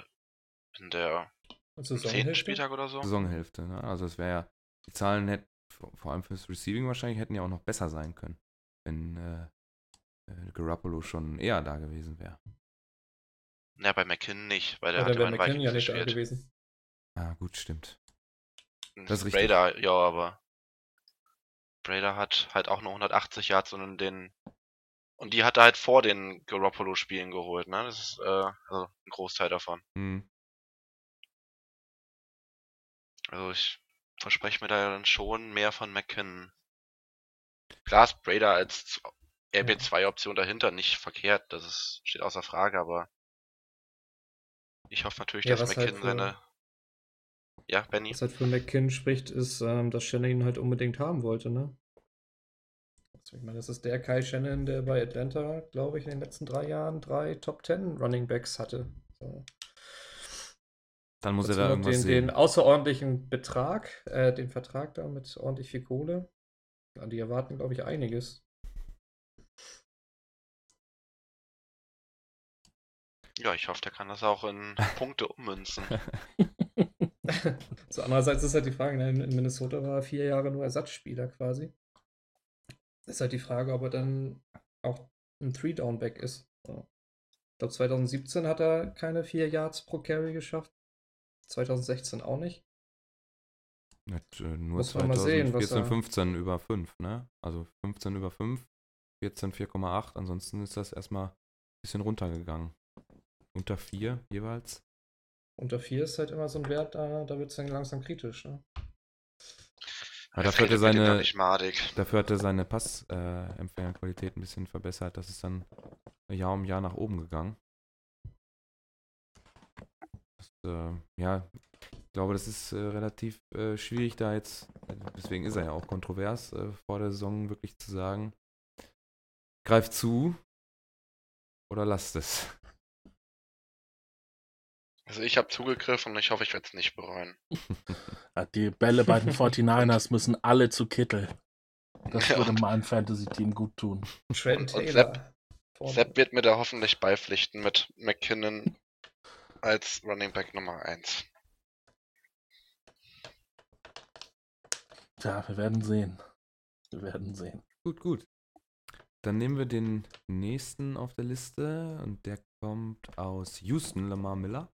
in der zehnten Saisonhälfte? Spieltag oder so. Saisonhälfte, ne? Also es wäre ja, die Zahlen hätten, vor allem fürs Receiving wahrscheinlich, hätten ja auch noch besser sein können, wenn äh, äh, Garoppolo schon eher da gewesen wäre. Ja, bei McKinnon nicht, weil der Ja, hat bei McKinnon ja nicht da gewesen. Ah, gut, stimmt. Das Das ist richtig. Brader, ja, aber Brader hat halt auch nur 180 Yards und den und die hat er halt vor den Garoppolo-Spielen geholt, ne? Das ist äh, also ein Großteil davon. Hm. Also ich verspreche mir da dann schon mehr von McKinnon. Klar ist Brader als RB2-Option dahinter nicht verkehrt, das ist, steht außer Frage, aber ich hoffe natürlich, Ja, dass halt McKinnon für- seine. Ja, Benny? Was halt für McKinn spricht, ist, ähm, dass Shannon ihn halt unbedingt haben wollte, ne? Ich meine, das ist der Kai Shannon, der bei Atlanta, glaube ich, in den letzten drei Jahren drei Top 10 Running Backs hatte. So. Dann muss Dazu er da irgendwas den, sehen. den außerordentlichen Betrag, äh, den Vertrag da mit ordentlich viel Kohle. Ja, die erwarten, glaube ich, einiges. Ja, ich hoffe, der kann das auch in Punkte ummünzen. so, andererseits ist halt die Frage, ne, in Minnesota war er vier Jahre nur Ersatzspieler quasi. Ist halt die Frage, ob er dann auch ein Three-Down-Back ist. So. Ich glaube, 2017 hat er keine vier Yards pro Carry geschafft. 2016 auch nicht. Mit, äh, nur Muss man mal sehen, was 2014, er- 15 über 5, ne? Also 15 über 5, 14 4,8. Ansonsten ist das erstmal ein bisschen runtergegangen. Unter 4 jeweils. Unter vier ist halt immer so ein Wert, da, da wird es dann langsam kritisch. Ne? Aber dafür hat er Redet mir den doch seine, dafür hat er seine Passempfängerqualität ein bisschen verbessert. Das ist dann Jahr um Jahr nach oben gegangen. Das, äh, ja, ich glaube, das ist äh, relativ äh, schwierig da jetzt, deswegen ist er ja auch kontrovers, äh, vor der Saison wirklich zu sagen, greift zu oder lasst es. Also ich habe zugegriffen und ich hoffe, ich werde es nicht bereuen. Die Bälle bei den 49ers müssen alle zu Kittel. Das Ja, würde meinem Fantasy-Team gut tun. Trent Und- und Taylor. vorne. Sepp wird mir da hoffentlich beipflichten mit McKinnon als Running Back Nummer 1. Tja, wir werden sehen. Wir werden sehen. Gut, gut. Dann nehmen wir den nächsten auf der Liste und der kommt aus Houston, Lamar Miller.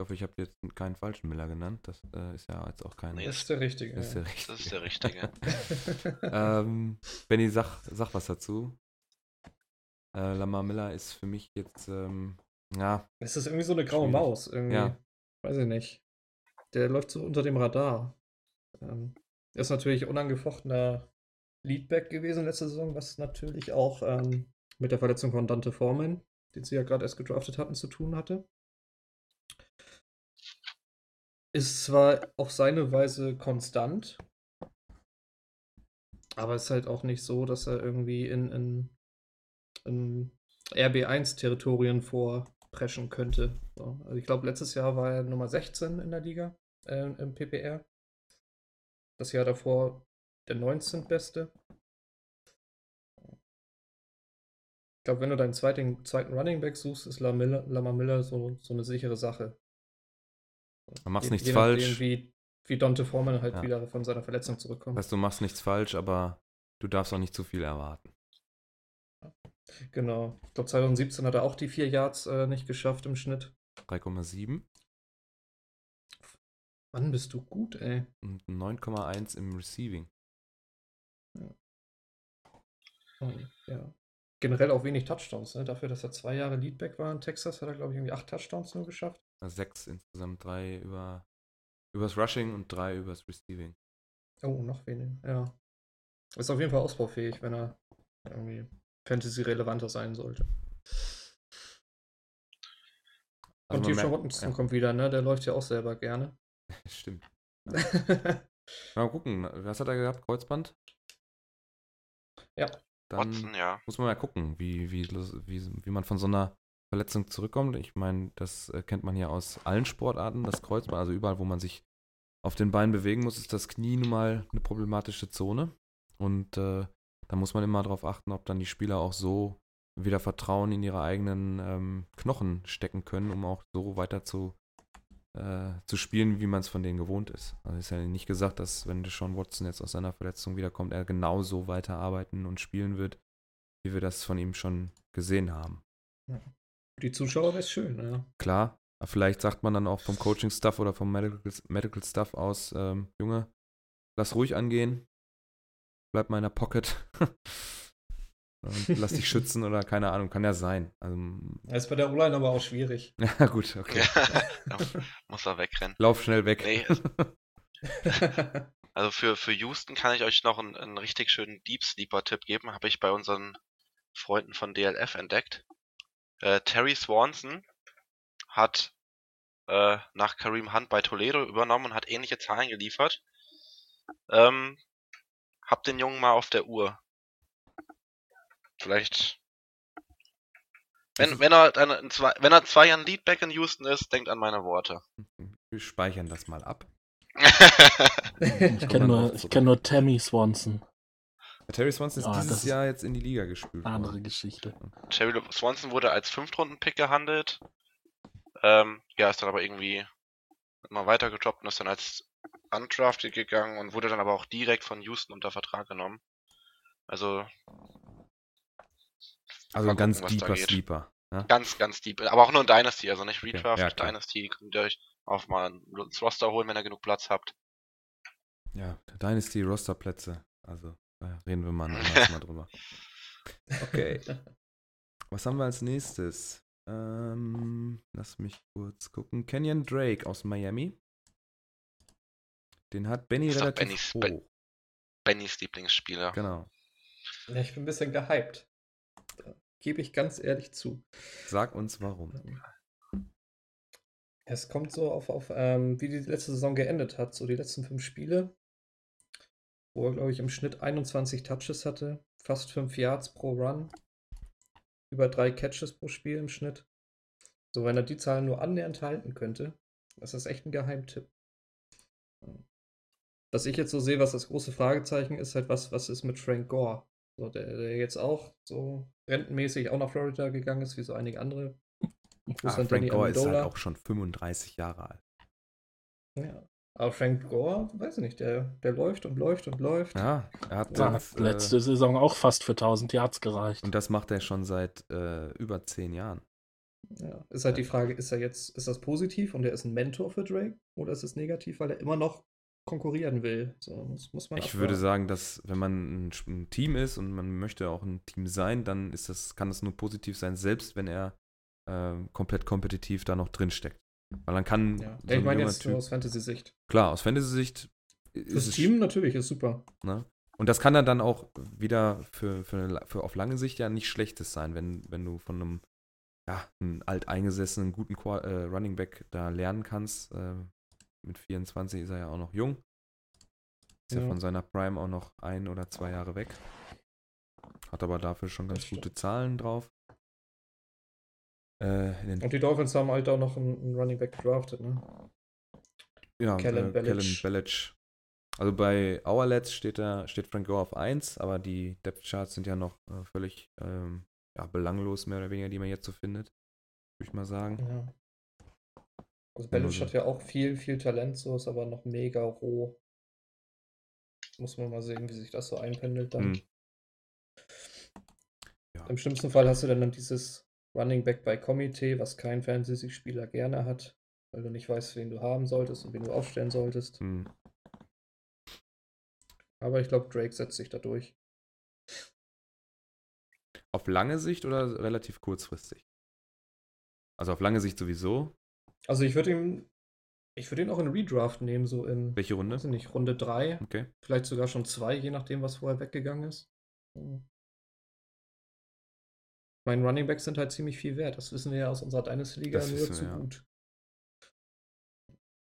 Ich hoffe, ich habe jetzt keinen falschen Miller genannt. Das äh, ist ja jetzt auch kein. Nee, Das ist der Richtige. das ist der richtige. Das ist der richtige. ähm, Benny, sag, sag was dazu. Äh, Lamar Miller ist für mich jetzt ähm, Ja, Es ist irgendwie so eine graue Schwierig. Maus. Irgendwie. Ja. Weiß ich nicht. Der läuft so unter dem Radar. Ähm, er ist natürlich unangefochtener Leadback gewesen letzte Saison, was natürlich auch ähm, mit der Verletzung von Dante Foreman, den sie ja gerade erst gedraftet hatten, zu tun hatte. Ist zwar auf seine Weise konstant, aber ist halt auch nicht so, dass er irgendwie in, in, in RB1-Territorien vorpreschen könnte. So, also ich glaube, letztes Jahr war er Nummer 16 in der Liga, äh, im PPR. Das Jahr davor der 19. Beste. Ich glaube, wenn du deinen zweiten, zweiten Running Back suchst, ist Lamar Miller so, so eine sichere Sache. Du machst Je- nichts je falsch. Wie, wie Dante Foreman halt Ja. wieder von seiner Verletzung zurückkommt. heißt, du machst nichts falsch, aber du darfst auch nicht zu viel erwarten. Genau. Ich glaube, 2017 hat er auch die vier Yards äh, nicht geschafft im Schnitt. 3,7 Mann, bist du gut, ey. und 9,1 im Receiving. Und, ja. Generell auch wenig Touchdowns, ne? Dafür, dass er zwei Jahre Leadback war in Texas, hat er, glaube ich, irgendwie acht Touchdowns nur geschafft. Also sechs insgesamt, drei über übers Rushing und drei übers Receiving. Oh, noch weniger, ja. Ist auf jeden Fall ausbaufähig, wenn er irgendwie Fantasy-relevanter sein sollte. Also Und merkt- Watson ja. kommt wieder, ne? Der läuft ja auch selber gerne. Stimmt. Mal gucken, was hat er gehabt? Kreuzband? Ja. Dann Watson, ja. muss man mal gucken, wie, wie, wie, wie man von so einer Verletzung zurückkommt. Ich meine, das äh, kennt man ja aus allen Sportarten, das Kreuzband, also überall, wo man sich auf den Beinen bewegen muss, ist das Knie nun mal eine problematische Zone. Und äh, da muss man immer darauf achten, ob dann die Spieler auch so wieder Vertrauen in ihre eigenen ähm, Knochen stecken können, um auch so weiter zu, äh, zu spielen, wie man es von denen gewohnt ist. Also ist ja nicht gesagt, dass wenn Deshaun Watson jetzt aus seiner Verletzung wiederkommt, er genauso weiterarbeiten und spielen wird, wie wir das von ihm schon gesehen haben. Für die Zuschauer wäre es schön, ja. Klar, vielleicht sagt man dann auch vom Coaching-Staff oder vom Medical, Medical Staff aus, ähm, Junge, lass ruhig angehen, bleib mal in der Pocket und lass dich schützen oder keine Ahnung, kann ja sein. Also, Das ist bei der O-Line aber auch schwierig. ja gut, okay. Ja, muss er wegrennen. Lauf schnell weg. Nee, Also für, für Houston kann ich euch noch einen, einen richtig schönen Deep Sleeper-Tipp geben. Habe ich bei unseren Freunden von DLF entdeckt. Äh, Terry Swanson hat äh, nach Kareem Hunt bei Toledo übernommen und hat ähnliche Zahlen geliefert. Ähm, hab den Jungen mal auf der Uhr. Vielleicht. Wenn, wenn, er, dann in zwei, wenn er zwei Jahren Leadback in Houston ist, denkt an meine Worte. Wir speichern das mal ab. Ich kenne nur, ich kenn nur Tammy Swanson. Terry Swanson ist das dieses ist- Jahr jetzt in die Liga gespült. Andere worden. Geschichte. Jerry Swanson wurde als Fünftrunden-Pick gehandelt. Ähm, ja, ist dann aber irgendwie immer weiter gedroppt und ist dann als undrafted gegangen und wurde dann aber auch direkt von Houston unter Vertrag genommen. Also Also ein ganz gucken, deeper. Sleeper. Ja? ganz, ganz deep. Aber auch nur in Dynasty, also nicht Redraft, ja, klar. Dynasty könnt ihr euch auch mal ins Roster holen, wenn ihr genug Platz habt. Ja, Dynasty Rosterplätze. Also, reden wir mal Mal drüber. Okay. Was haben wir als nächstes? Ähm, lass mich kurz gucken. Kenyon Drake aus Miami. Den hat Benny relativ Bennys- hoch. Ben- Bennys Lieblingsspieler. Genau. Ja, ich bin ein bisschen gehypt. Da Gebe ich ganz ehrlich zu. Sag uns warum. Es kommt so auf, auf ähm, wie die letzte Saison geendet hat, so die letzten fünf Spiele, wo er, glaube ich, im Schnitt 21 Touches hatte, fast 5 Yards pro Run, über drei Catches pro Spiel im Schnitt. So, wenn er die Zahlen nur annähernd halten könnte, das ist echt ein Geheimtipp. Was ich jetzt so sehe, was das große Fragezeichen ist, halt, was, was ist mit Frank Gore? So, der, der jetzt auch so rentenmäßig auch nach Florida gegangen ist, wie so einige andere. Ah, an Frank Danny Gore ist halt auch schon 35 Jahre alt. Ja. Aber Frank Gore, weiß ich nicht, der, der läuft und läuft und läuft. Ja, er hat Ja, jetzt, hat letzte äh, Saison auch fast für 1000 Yards gereicht. und das macht er schon seit äh, über 10 Jahren. Ja. Ist halt die Frage, ist er jetzt, ist das positiv und er ist ein Mentor für Drake? Oder ist es negativ, weil er immer noch konkurrieren will? So, das muss man Ich abwarten. würde sagen, dass wenn man ein, ein Team ist und man möchte auch ein Team sein, dann ist das, kann das nur positiv sein, selbst wenn er äh, komplett kompetitiv da noch drin steckt. Weil dann kann Ja. so ich ein meine jetzt nur aus Fantasy-Sicht. klar, aus Fantasy-Sicht ist Das es Team natürlich ist super. Ne? Und das kann dann, dann auch wieder für, für, eine, für auf lange Sicht ja nicht schlechtes sein, wenn, wenn du von einem, ja, einem alteingesessenen, guten Qua äh, Running Back da lernen kannst. Äh, mit 24 ist er ja auch noch jung. Ist ja. Ja. von seiner Prime auch noch ein oder zwei Jahre weg. Hat aber dafür schon ganz gute Zahlen drauf. Äh, Und die Dolphins haben halt auch noch einen, einen Running Back gedraftet, ne? ja, Kellen äh. Kellen Ballage. Also bei Hourlets steht da, steht Frank Gore auf 1, aber die Depth Charts sind ja noch äh, völlig ähm, ja, belanglos, mehr oder weniger, die man jetzt so findet. Würde ich mal sagen. Ja. Also Ja, Bellic also- hat ja auch viel, viel Talent, so ist aber noch mega roh. Muss man mal sehen, wie sich das so einpendelt dann. Hm. Ja. Im schlimmsten Fall hast du dann, dann dieses Running Back bei Komitee, was kein Fantasy-Spieler gerne hat, weil du nicht weißt, wen du haben solltest und wen du aufstellen solltest. Hm. Aber ich glaube, Drake setzt sich da durch. Auf lange Sicht oder relativ kurzfristig? Also auf lange Sicht sowieso. Also ich würde ihn, ich würde ihn auch in Redraft nehmen, so in, Welche Runde? weiß ich nicht, Runde 3, Okay. vielleicht sogar schon 2, je nachdem, was vorher weggegangen ist. Hm. Mein Running Backs sind halt ziemlich viel wert. Das wissen wir ja aus unserer Dynasty-Liga nur zu ja. gut.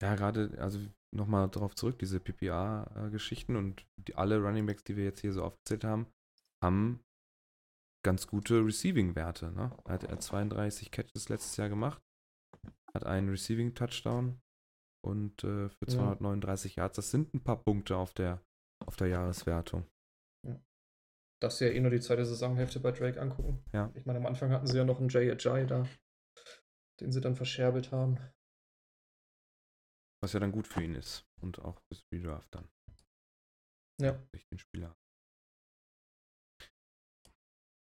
Ja, gerade, also nochmal darauf zurück, diese PPA-Geschichten und die, alle Runningbacks, die wir jetzt hier so aufgezählt haben, haben ganz gute Receiving-Werte. Ne? Er hat er hat 32 Catches letztes Jahr gemacht, hat einen Receiving-Touchdown und äh, für Ja. 239 Yards. Das sind ein paar Punkte auf der, auf der Jahreswertung. Darfst du ja eh nur die zweite Saisonhälfte bei Drake angucken. Ja. Ich meine, am Anfang hatten sie ja noch einen Jay Ajay da, den sie dann verscherbelt haben. Was ja dann gut für ihn ist. Und auch fürs Redraft dann. Ja. Durch den Spieler.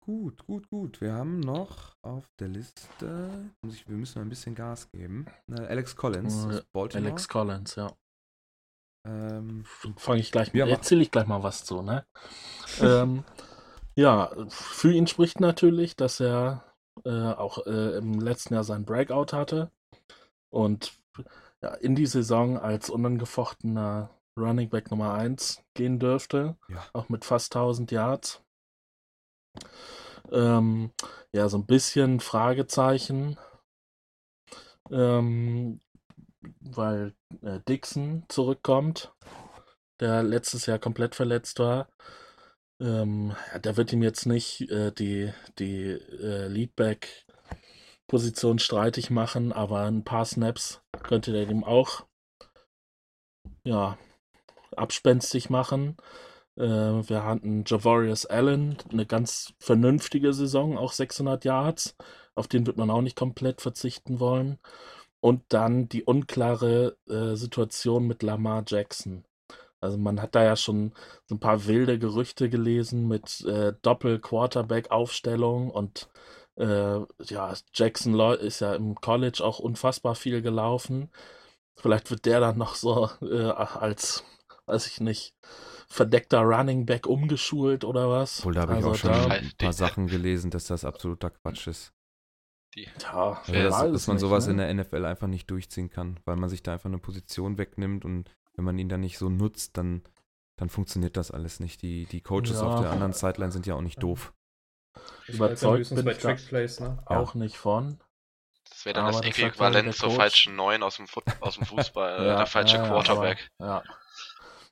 Gut, gut, gut. Wir haben noch auf der Liste, muss ich, wir müssen ein bisschen Gas geben. Äh, Alex Collins, Äh, aus Baltimore. Alex Collins, ja. Ähm, Fange ich gleich Ja, mal, mach. erzähle ich gleich mal was zu, ne? ähm, ja, für ihn spricht natürlich, dass er äh, auch äh, im letzten Jahr sein Breakout hatte und ja, in die Saison als unangefochtener Running Back Nummer 1 gehen dürfte, Ja. auch mit fast 1000 Yards. Ähm, ja, so ein bisschen Fragezeichen, ähm, weil äh, Dixon zurückkommt, der letztes Jahr komplett verletzt war. Ähm, der wird ihm jetzt nicht äh, die, die äh, Leadback-Position streitig machen, aber ein paar Snaps könnte der ihm auch ja, abspenstig machen. Äh, wir hatten Javorius Allen, eine ganz vernünftige Saison, auch 600 Yards. Auf den wird man auch nicht komplett verzichten wollen. Und dann die unklare äh, Situation mit Lamar Jackson. Also man hat da ja schon so ein paar wilde Gerüchte gelesen mit äh, Doppel-Quarterback-Aufstellung und äh, ja, Jackson ist ja im College auch unfassbar viel gelaufen. Vielleicht wird der dann noch so äh, als, weiß ich nicht, verdeckter Running Back umgeschult oder was. obwohl, da habe ich Also auch schon da- ein paar Sachen gelesen, dass das absoluter Quatsch ist. Ja, Also, wer dass, man nicht, sowas ne? in der NFL einfach nicht durchziehen kann, weil man sich da einfach eine Position wegnimmt und wenn man ihn dann nicht so nutzt, dann, dann funktioniert das alles nicht. Die, die Coaches Ja. auf der anderen Sideline sind ja auch nicht doof. Ich Überzeugt bin ich da- Trickplays, ne? Auch nicht von. Das wäre dann Aber das das ja Äquivalent zur falschen Neun aus dem, aus dem Fußball, äh, Ja, der falsche ja, ja, Quarterback. Aber,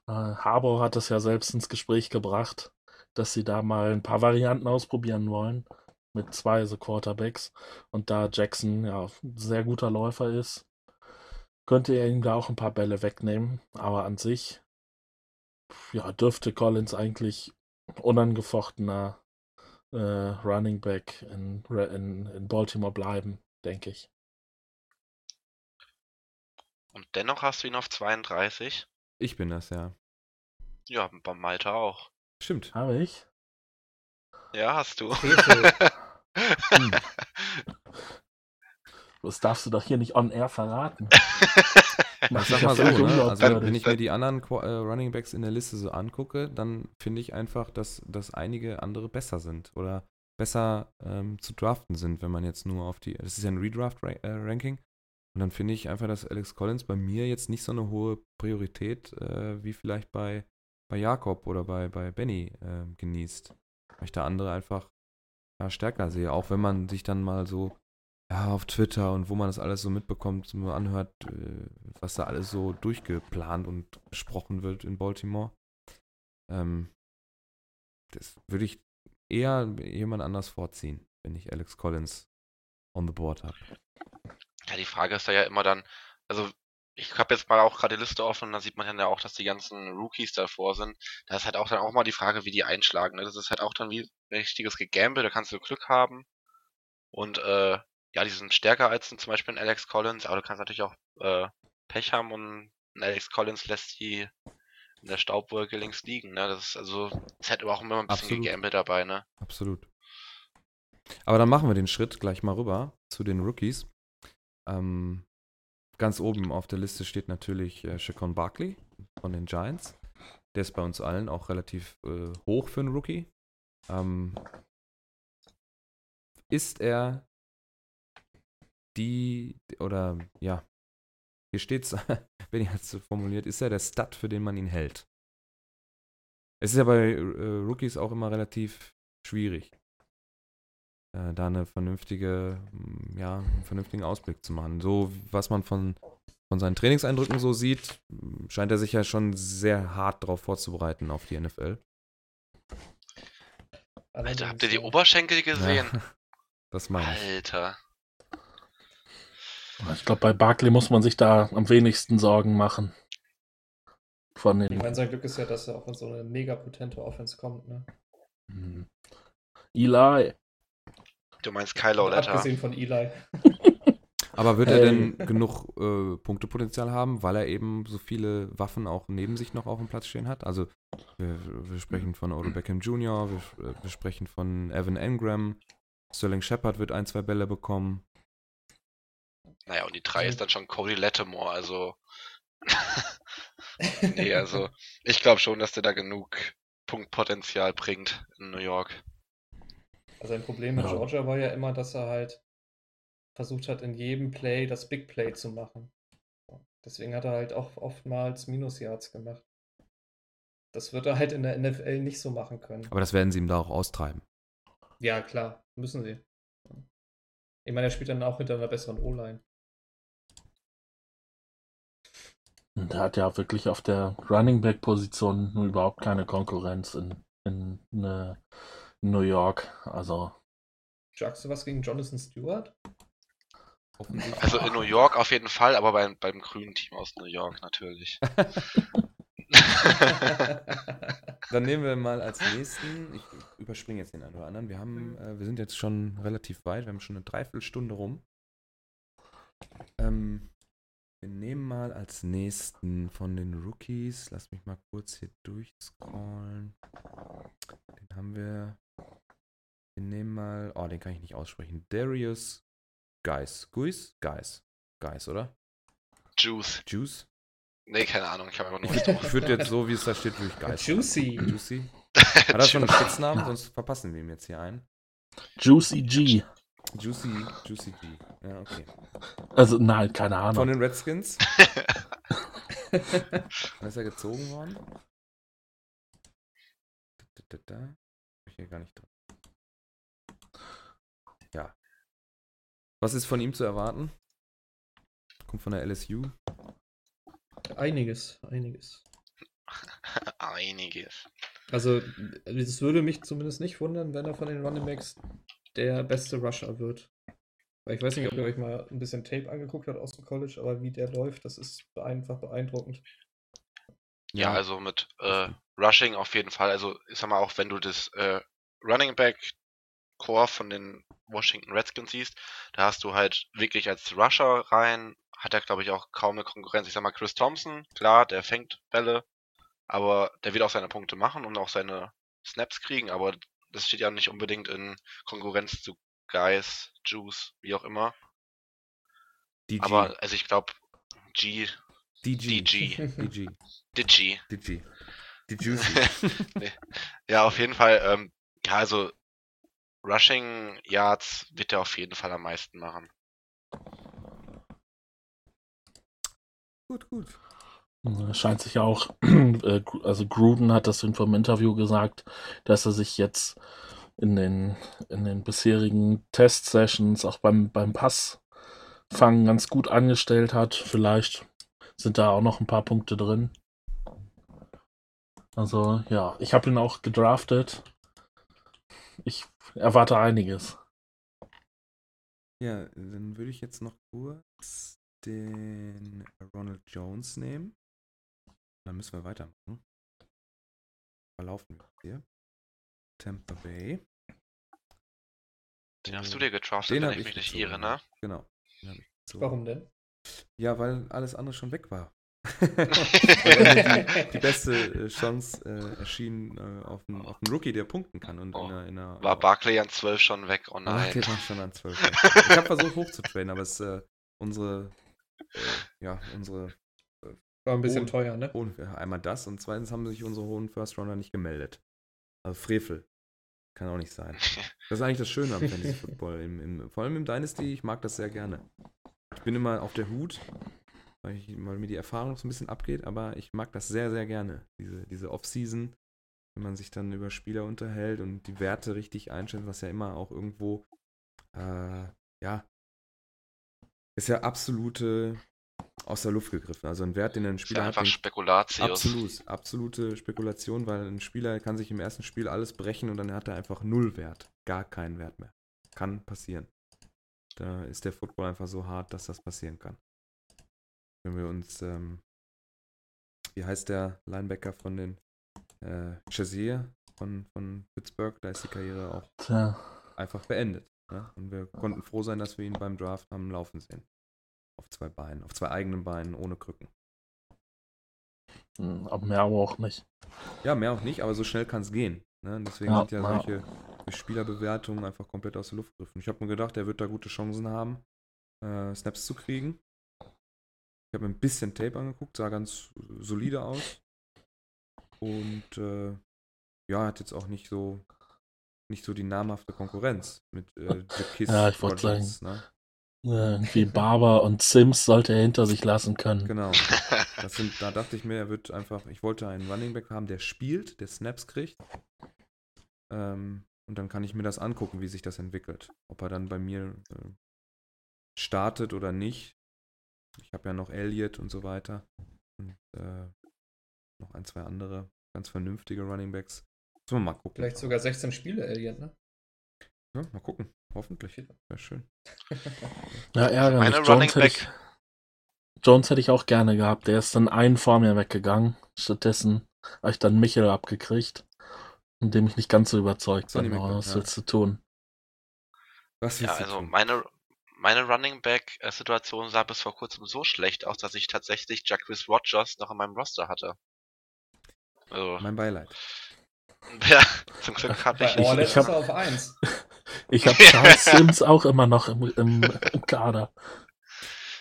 ja. Äh, Harbour hat es ja selbst ins Gespräch gebracht, dass sie da mal ein paar Varianten ausprobieren wollen. Mit zwei so Quarterbacks. Und da Jackson ja ein sehr guter Läufer ist, könnte er ihm da auch ein paar Bälle wegnehmen. Aber an sich, ja, dürfte Collins eigentlich unangefochtener äh, Running Back in, in, in Baltimore bleiben, denke ich. Und dennoch hast du ihn auf 32. Ich bin das, ja. Ja, bei Malta auch. Stimmt. Habe ich? Ja, hast du. Hm. Das darfst du doch hier nicht on air verraten. Ich Mach sag mal so, ne? also wenn ich mir die anderen Qua- äh, Running Backs in der Liste so angucke, dann finde ich einfach, dass, dass einige andere besser sind. Oder besser ähm, zu draften sind, wenn man jetzt nur auf die, das ist ja ein Redraft-Ranking. Und dann finde ich einfach, dass Alex Collins bei mir jetzt nicht so eine hohe Priorität äh, wie vielleicht bei, bei Jakob oder bei, bei Benny äh, genießt. Weil ich da andere einfach ja, stärker sehe. Auch wenn man sich dann mal so ja, auf Twitter und wo man das alles so mitbekommt, so anhört, äh, was da alles so durchgeplant und besprochen wird in Baltimore. Ähm, das würde ich eher jemand anders vorziehen, wenn ich Alex Collins on the board habe. Ja, die Frage ist da ja immer dann, also ich habe jetzt mal auch gerade die Liste offen und da sieht man dann ja auch, dass die ganzen Rookies davor sind. Da ist halt auch dann auch mal die Frage, wie die einschlagen. Ne? Das ist halt auch dann wie richtiges Gegamble, da kannst du Glück haben. Und äh, ja, die sind stärker als zum Beispiel ein Alex Collins, aber du kannst natürlich auch äh, Pech haben und ein Alex Collins lässt die in der Staubwolke links liegen. Ne? Das ist also, es hat aber auch immer ein bisschen Absolut. Gegamble dabei, ne? Absolut. Aber dann machen wir den Schritt gleich mal rüber zu den Rookies. Ähm, ganz oben auf der Liste steht natürlich äh, Shaquan Barkley von den Giants. Der ist bei uns allen auch relativ äh, hoch für einen Rookie. Ähm, ist er die, oder ja, hier steht's, wenn ich es so formuliert, ist er der Stud, für den man ihn hält. Es ist ja bei äh, Rookies auch immer relativ schwierig, äh, da eine vernünftige, mm, ja, einen vernünftigen Ausblick zu machen. So, was man von, von seinen Trainingseindrücken so sieht, mm, scheint er sich ja schon sehr hart darauf vorzubereiten auf die NFL. Alter, habt ihr die Oberschenkel gesehen? Ja, das meine ich. Alter. Ich glaube, bei Barkley muss man sich da am wenigsten Sorgen machen. Von Ich den. meine, sein Glück ist ja, dass er auch in so eine mega potente Offense kommt, ne? Hm. Eli. Du meinst Kylo Letter. Abgesehen von Eli. Aber wird er Ähm. denn genug äh, Punktepotenzial haben, weil er eben so viele Waffen auch neben sich noch auf dem Platz stehen hat? Also wir, wir sprechen von Odell Beckham Jr., wir, äh, wir sprechen von Evan Engram, Sterling Shepard wird ein, zwei Bälle bekommen. Naja, und die drei ist dann schon Cody Lattimore, also. nee, also. Ich glaube schon, dass der da genug Punktpotenzial bringt in New York. Also ein Problem mit Ja. Georgia war ja immer, dass er halt versucht hat, in jedem Play das Big Play zu machen. Deswegen hat er halt auch oftmals Minus-Yards gemacht. Das wird er halt in der NFL nicht so machen können. Aber das werden sie ihm da auch austreiben. Ja, klar, müssen sie. Ich meine, er spielt dann auch hinter einer besseren O-Line. Und Der hat ja wirklich auf der Running Back Position nur überhaupt keine Konkurrenz in, in, äh, New York. Also Sagst du was gegen Jonathan Stewart? Also in New York auf jeden Fall, aber beim, beim grünen Team aus New York natürlich. Dann nehmen wir mal als nächsten, ich überspringe jetzt den einen oder anderen. Wir haben, äh, wir sind jetzt schon relativ weit, wir haben schon eine Dreiviertelstunde rum. Ähm, wir nehmen mal als nächsten von den Rookies, lass mich mal kurz hier durchscrollen. Den haben wir. Wir nehmen mal, oh, den kann ich nicht aussprechen. Darius Geis. Guis? Geis. Geis, oder? Juice. Juice? Nee, keine Ahnung, ich habe einfach nur Ich, ich würde jetzt so, wie es da steht, würde ich Geis. Juicy. Juicy. Hat er schon einen Spitznamen? Sonst verpassen wir ihm jetzt hier einen. Juicy G. Juicy, Juicy G. Ja, okay. Also nein, keine Von Ahnung. den Redskins. Wann ist er gezogen worden? Da, da, da. Hab ich hier gar nicht drin. Ja. Was ist von ihm zu erwarten? Kommt von der LSU. Einiges, einiges. Einiges. Also, es würde mich zumindest nicht wundern, wenn er von den Running Backs der beste Rusher wird. Weil ich weiß nicht, ob ihr euch mal ein bisschen Tape angeguckt habt aus dem College, aber wie der läuft, das ist einfach beeindruckend. Ja, also mit äh, Rushing auf jeden Fall. Also ich sag mal auch, wenn du das äh, Running Back Core von den Washington Redskins siehst, da hast du halt wirklich als Rusher rein, hat er glaube ich auch kaum eine Konkurrenz. Ich sag mal Chris Thompson, klar, der fängt Bälle, aber der wird auch seine Punkte machen und auch seine Snaps kriegen, aber das steht ja nicht unbedingt in Konkurrenz zu Guys, Juice, wie auch immer. DG. Aber also ich glaube G, DG. DG, DG. Digi. DG. Die Juicy. Ja, auf jeden Fall. Ähm, ja, also Rushing Yards wird er auf jeden Fall am meisten machen. Gut, gut. Es scheint sich ja auch, äh, also Gruden hat das in vom Interview gesagt, dass er sich jetzt in den, in den bisherigen Test-Sessions auch beim, beim Passfangen ganz gut angestellt hat. Vielleicht sind da auch noch ein paar Punkte drin. Also ja, ich habe ihn auch gedraftet. Ich erwarte einiges. Ja, dann würde ich jetzt noch kurz den Ronald Jones nehmen. Dann müssen wir weitermachen. Verlaufen wir hier. Tampa Bay. Den hast du dir gedraftet, Den wenn habe ich ich mich nicht irre, ne? Genau. Warum denn? Ja, weil alles andere schon weg war. Weil die, die beste äh, Chance äh, erschien äh, auf einen auf einen Rookie, der punkten kann. Und Oh. in einer, in einer, War Barkley an 12 schon weg? Oh nein. der war schon an 12. Ich habe versucht hochzutrainen, aber es äh, unsere, äh, ja, unsere War ein bisschen Oh. teuer, ne? hohen, einmal das und zweitens haben sich unsere hohen First Rounder nicht gemeldet. Also Frevel. Kann auch nicht sein. Das ist eigentlich das Schöne am Fantasy Football. Im, im, vor allem im Dynasty, ich mag das sehr gerne. Ich bin immer auf der Hut, weil, ich, weil mir die Erfahrung so ein bisschen abgeht, aber ich mag das sehr, sehr gerne. Diese, diese Off-Season, wenn man sich dann über Spieler unterhält und die Werte richtig einstellt, was ja immer auch irgendwo, äh, ja, ist ja absolute aus der Luft gegriffen. Also ein Wert, den ein Ist ja Spieler hat, einfach Spekulatius. Absolut, absolute Spekulation, weil ein Spieler kann sich im ersten Spiel alles brechen und dann hat er einfach null Wert, gar keinen Wert mehr. Kann passieren. Da ist der Football einfach so hart, dass das passieren kann. Wenn wir uns, ähm, wie heißt der Linebacker von den äh, Chazier von, von Pittsburgh, da ist die Karriere auch Tja, einfach beendet. Ne? Und wir konnten froh sein, dass wir ihn beim Draft haben laufen sehen. Auf zwei Beinen, auf zwei eigenen Beinen, ohne Krücken. hm, aber mehr aber auch nicht. Ja, mehr auch nicht, aber so schnell kann es gehen. Ne? Deswegen Ja, sind ja ja. solche Spielerbewertungen einfach komplett aus der Luft gegriffen. Ich habe mir gedacht, er wird da gute Chancen haben, äh, Snaps zu kriegen. Ich habe mir ein bisschen Tape angeguckt, sah ganz solide aus. Und äh, ja, hat jetzt auch nicht so nicht so die namhafte Konkurrenz mit äh, Kiss Ja, ich wollte Rodgers, Ne? Irgendwie Barber und Sims sollte er hinter sich lassen können. Genau. Das sind, da dachte ich mir, er wird einfach, ich wollte einen Running Back haben, der spielt, der Snaps kriegt. Ähm, und dann kann ich mir das angucken, wie sich das entwickelt. Ob er dann bei mir äh, startet oder nicht. Ich habe ja noch Elliott und so weiter. Und äh, noch ein, zwei andere ganz vernünftige Running Backs. Müssen wir mal gucken. Vielleicht sogar 16 Spiele, Elliot, ne? Ja, mal gucken. Hoffentlich. Wäre schön. Ja, ärgerlich. Meine Running Jones hätte, ich, Back, Jones hätte ich auch gerne gehabt. Der ist dann einen vor mir weggegangen. Stattdessen habe ich dann Michel abgekriegt, in dem ich nicht ganz so überzeugt bin. Was ja. willst du tun? Was ja, also tun? meine, meine Running Back-Situation sah bis vor kurzem so schlecht aus, dass ich tatsächlich Jacquizz Rogers noch in meinem Roster hatte. Also, Mein Beileid. ja, zum Glück hatte ich Bei ich- Orlet ich ist hab- er auf 1. Ich habe Charles Sims auch immer noch im, im, im Kader.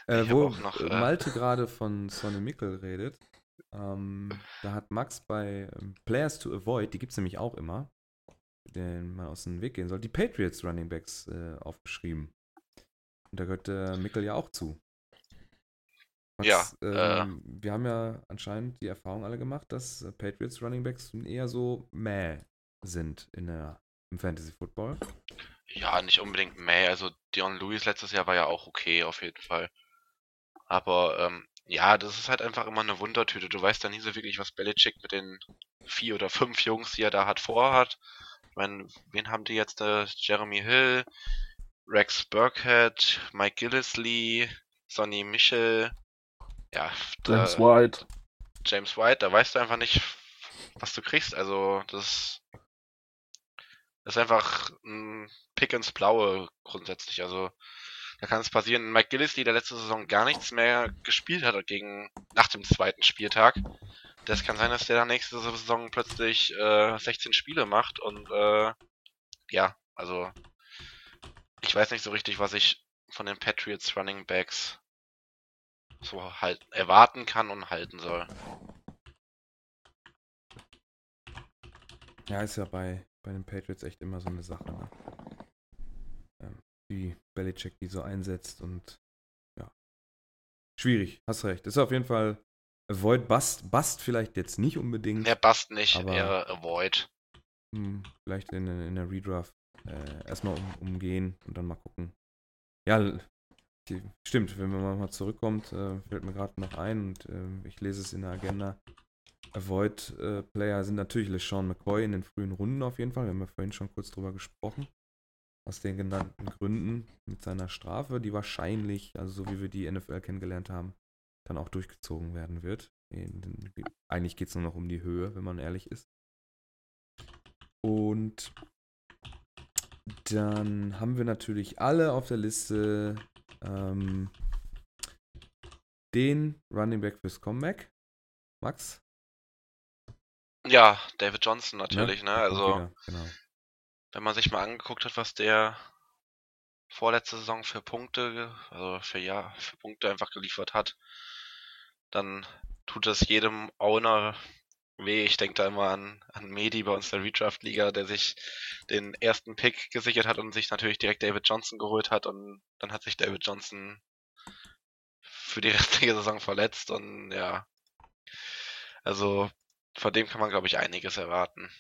Äh, wo noch, äh, äh, Malte gerade von Sonny Mickel redet, ähm, da hat Max bei ähm, Players to Avoid, die gibt es nämlich auch immer, denen man aus dem Weg gehen soll, die Patriots Running Backs äh, aufgeschrieben. Und da gehört äh, Mickel ja auch zu. Ja, ähm, wir haben ja anscheinend die Erfahrung alle gemacht, dass äh, Patriots Running Backs eher so mäh sind in der, im Fantasy Football. Ja, nicht unbedingt May. Also Dion Lewis letztes Jahr war ja auch okay, auf jeden Fall. Aber ähm, ja, das ist halt einfach immer eine Wundertüte. Du weißt ja nie so wirklich, was Belichick mit den vier oder fünf Jungs, die er da hat, vorhat. Ich meine, wen haben die jetzt? Äh, Jeremy Hill, Rex Burkhead, Mike Gillisley, Sonny Michel, ja, James da- White. James White, da weißt du einfach nicht, was du kriegst. Also, das ist einfach ein Pick ins Blaue grundsätzlich. Also, da kann es passieren. Mike Gillisley, der letzte Saison gar nichts mehr gespielt hat gegen, nach dem zweiten Spieltag. Das kann sein, dass der dann nächste Saison plötzlich äh, 16 Spiele macht und äh, ja, also ich weiß nicht so richtig, was ich von den Patriots Running Backs so halt erwarten kann und halten soll. Ja, ist ja bei bei den Patriots echt immer so eine Sache, ne? Ähm, wie Belichick die so einsetzt und ja. Schwierig, hast recht. Ist auf jeden Fall Avoid Bust. Bust vielleicht jetzt nicht unbedingt. Der Bast nicht, Aber- eher Avoid. Hm, vielleicht in, in der Redraft äh, erstmal um, umgehen und dann mal gucken. Ja, die, stimmt, wenn man mal zurückkommt, äh, fällt mir gerade noch ein und äh, ich lese es in der Agenda. Avoid-Player sind natürlich LeSean McCoy in den frühen Runden auf jeden Fall. Wir haben ja vorhin schon kurz drüber gesprochen. Aus den genannten Gründen mit seiner Strafe, die wahrscheinlich, also so wie wir die NFL kennengelernt haben, dann auch durchgezogen werden wird. Eigentlich geht es nur noch um die Höhe, wenn man ehrlich ist. Und dann haben wir natürlich alle auf der Liste ähm, den Running Back fürs Comeback. Max? Ja, David Johnson natürlich, ne? Der kommt Also, wieder, genau. wenn man sich mal angeguckt hat, was der vorletzte Saison für Punkte, also für ja, für Punkte einfach geliefert hat, dann tut das jedem Owner weh. Ich denke da immer an, an Medi bei uns der Redraft-Liga, der sich den ersten Pick gesichert hat und sich natürlich direkt David Johnson geholt hat und dann hat sich David Johnson für die restliche Saison verletzt und ja, also von dem kann man glaube ich einiges erwarten.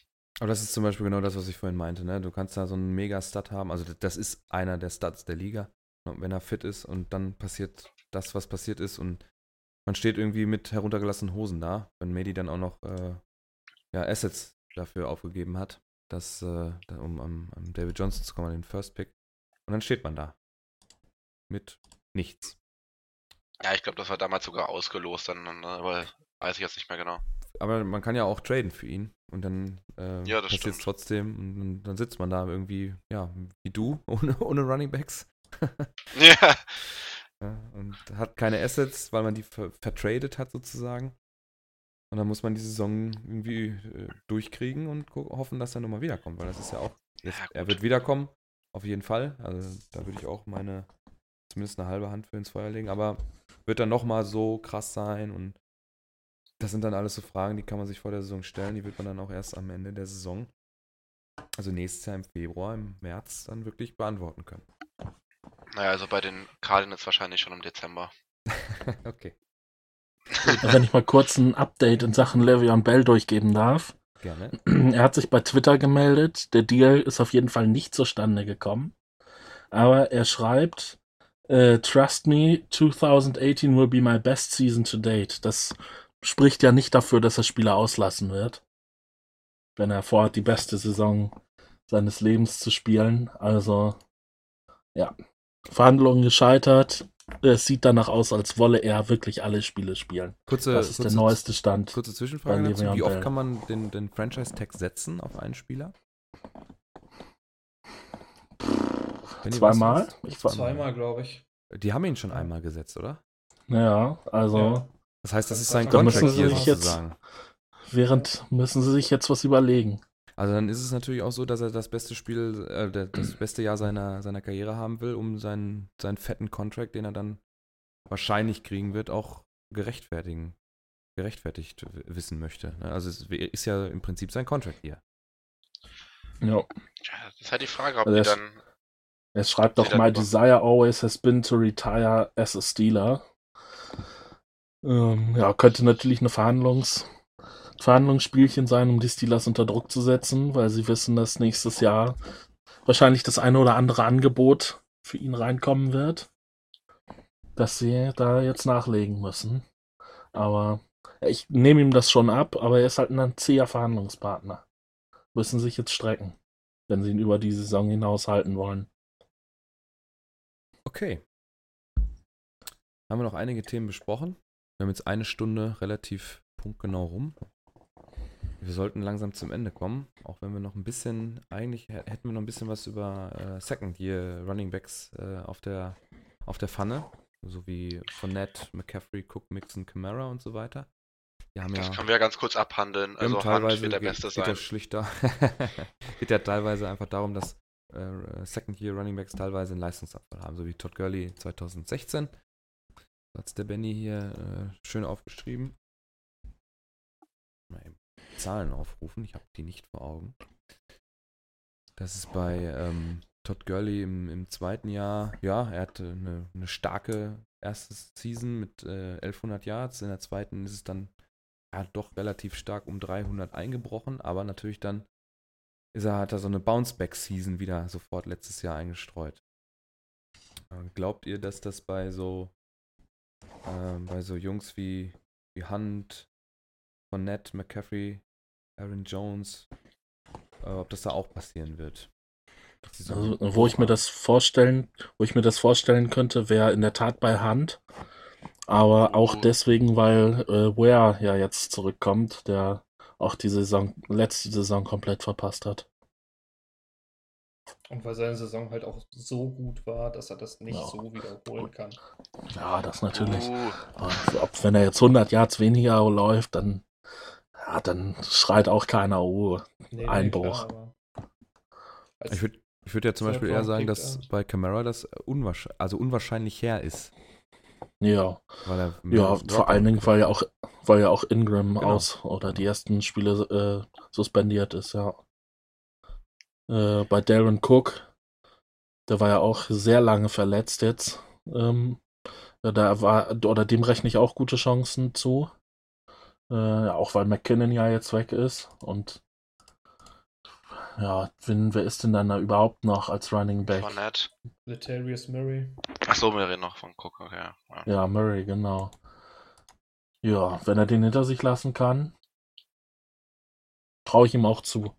Aber das ist zum Beispiel genau das, was ich vorhin meinte. Ne? Du kannst da so einen Mega-Stud haben. Also das- ist einer der Studs der Liga, ne, wenn er fit ist und dann passiert das, was passiert ist und man steht irgendwie mit heruntergelassenen Hosen da, wenn Medi dann auch noch äh, ja, Assets dafür aufgegeben hat, dass, äh, um am, am David Johnson zu kommen, an den First Pick. Und dann steht man da. Mit nichts. Ja, ich glaube, das war damals sogar ausgelost, dann, ne, aber weiß ich jetzt nicht mehr genau. Aber man kann ja auch traden für ihn und dann äh, Ja, das passiert es trotzdem und, dann- dann sitzt man da irgendwie, ja, wie du, ohne, ohne Running Backs. Ja, Ja, und hat keine Assets, weil man die ver vertradet hat sozusagen. Und dann muss man die Saison irgendwie äh, durchkriegen und hoffen, dass er nochmal wiederkommt, weil das ist ja auch, jetzt, Ja, er wird wiederkommen, auf jeden Fall. Also da würde ich auch meine, zumindest eine halbe Hand für ins Feuer legen, aber wird dann nochmal so krass sein und das sind dann alles so Fragen, die kann man sich vor der Saison stellen, die wird man dann auch erst am Ende der Saison, also nächstes Jahr im Februar, im März dann wirklich beantworten können. Naja, also bei den Cardinals wahrscheinlich schon im Dezember. okay, Wenn ich mal kurz ein Update in Sachen Le'Veon Bell durchgeben darf. gerne. Er hat sich bei Twitter gemeldet. Der Deal ist auf jeden Fall nicht zustande gekommen. Aber er schreibt, äh, Trust me, 2018 will be my best season to date. Das spricht ja nicht dafür, dass er Spieler auslassen wird. Wenn er vorhat, die beste Saison seines Lebens zu spielen. Also, ja. Verhandlungen gescheitert. Es sieht danach aus, als wolle er wirklich alle Spiele spielen. Kurze, Das ist der kurze- neueste Stand. Kurze Zwischenfrage dazu. Wie oft kann man den, den Franchise-Tag setzen auf einen Spieler? Zweimal? Zweimal, glaube ich. Die haben ihn schon einmal gesetzt, oder? ja, also. Ja. Das heißt, das ist sein Contract hier sich jetzt- sozusagen. Während müssen sie sich jetzt was überlegen. Also dann ist es natürlich auch so, dass er das beste Spiel, äh, das beste Jahr seiner, seiner Karriere haben will, um seinen, seinen fetten Contract, den er dann wahrscheinlich kriegen wird, auch gerechtfertigen, gerechtfertigt wissen möchte. ne? Also es ist ja im Prinzip sein Contract hier. Ja. Das ist halt die Frage, ob Also die dann. Er schreibt doch, my desire always has been to retire as a Steeler. Ähm, ja, könnte natürlich eine Verhandlungs Verhandlungsspielchen sein, um die Steelers unter Druck zu setzen, weil sie wissen, dass nächstes Jahr wahrscheinlich das eine oder andere Angebot für ihn reinkommen wird, dass sie da jetzt nachlegen müssen. Aber ich nehme ihm das schon ab, aber er ist halt ein zäher Verhandlungspartner. Müssen sich jetzt strecken, wenn sie ihn über die Saison hinaus halten wollen. Okay. Haben wir noch einige Themen besprochen. Wir haben jetzt eine Stunde relativ punktgenau rum. Wir sollten langsam zum Ende kommen, auch wenn wir noch ein bisschen, eigentlich hä- hätten wir noch ein bisschen was über äh, Second Year Running Backs äh, auf, der, auf der Pfanne, so wie Fournette, McCaffrey, Cook, Mixon, Camara und so weiter. Das ja, können wir ja ganz kurz abhandeln. Also Hand teilweise wird der geht, Beste geht ja sein. schlichter, geht ja teilweise einfach darum, dass äh, Second Year Running Backs teilweise einen Leistungsabfall haben, so wie Todd Gurley 2016. Hat es der Benny hier äh, schön aufgeschrieben. Zahlen aufrufen, ich habe die nicht vor Augen. Das ist bei ähm, Todd Gurley im, im zweiten Jahr. Ja, er hatte eine, eine starke erste Season mit äh, 1100 Yards. In der zweiten ist es dann ja, doch relativ stark um 300 eingebrochen, aber natürlich dann ist er, hat er so eine Bounceback-Season wieder sofort letztes Jahr eingestreut. Äh, glaubt ihr, dass das bei so äh, bei so Jungs wie, wie Hunt, Fournette, McCaffrey, Aaron Jones, äh, ob das da auch passieren wird? So Also, wo ich mir das vorstellen, wo ich mir das vorstellen könnte, wäre in der Tat bei Hand. Aber auch Oh. deswegen, weil äh, Ware ja jetzt zurückkommt, der auch die Saison, letzte Saison komplett verpasst hat. Und weil seine Saison halt auch so gut war, dass er das nicht Ja. so wiederholen kann. Ja, das natürlich. Uh, ob, wenn er jetzt 100 Yards weniger läuft, dann, ja, dann schreit auch keiner, oh, Nee, Einbruch. aber als- Ich würde ich würd ja zum Beispiel eher sagen, dass ja. bei Camara das unwahrscheinlich, also unwahrscheinlich her ist. ja. Er Ja, vor allen Dingen, weil ja auch, weil ja auch Ingram Genau. aus oder die ersten Spiele äh, suspendiert ist, ja. Äh, bei Darren Cook, der war ja auch sehr lange verletzt jetzt. Ähm, ja, da war, oder dem rechne ich auch gute Chancen zu. Äh, ja, auch weil McKinnon ja jetzt weg ist. Und ja, wen, wer ist denn dann da überhaupt noch als Running Back? Fournette. Letarius Murray. Achso, reden noch von Cook, okay. Ja. Ja, Murray, genau. Ja, wenn er den hinter sich lassen kann, traue ich ihm auch zu.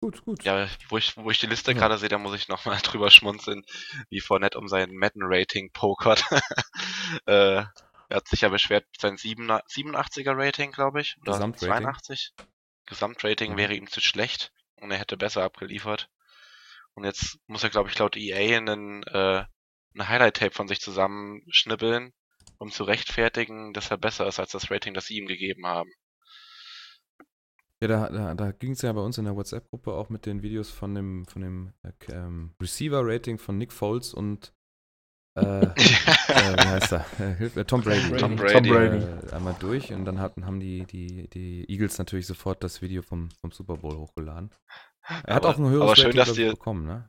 Gut, gut. Ja, wo ich, wo ich die Liste Ja. gerade sehe, da muss ich nochmal drüber schmunzeln, wie Fournette um sein Madden-Rating pokert. äh, er hat sich ja beschwert, sein 7 87er Rating, glaube ich, oder Gesamtrating. 82. Gesamtrating Mhm. wäre ihm zu schlecht und er hätte besser abgeliefert. Und jetzt muss er, glaube ich, laut EA einen, äh, ein Highlight-Tape von sich zusammenschnippeln, um zu rechtfertigen, dass er besser ist als das Rating, das sie ihm gegeben haben. Ja, da, da, da ging es ja bei uns in der WhatsApp-Gruppe auch mit den Videos von dem, von dem äh, ähm, Receiver-Rating von Nick Foles und äh, äh, wie heißt er? Äh, hilf mir, Tom Brady. Tom Tom Brady. Brady. Äh, einmal durch und dann hatten, haben die, die, die Eagles natürlich sofort das Video vom, vom Super Bowl hochgeladen. Er hat Aber- auch ein höheres aber schön, Rating dir- bekommen, ne?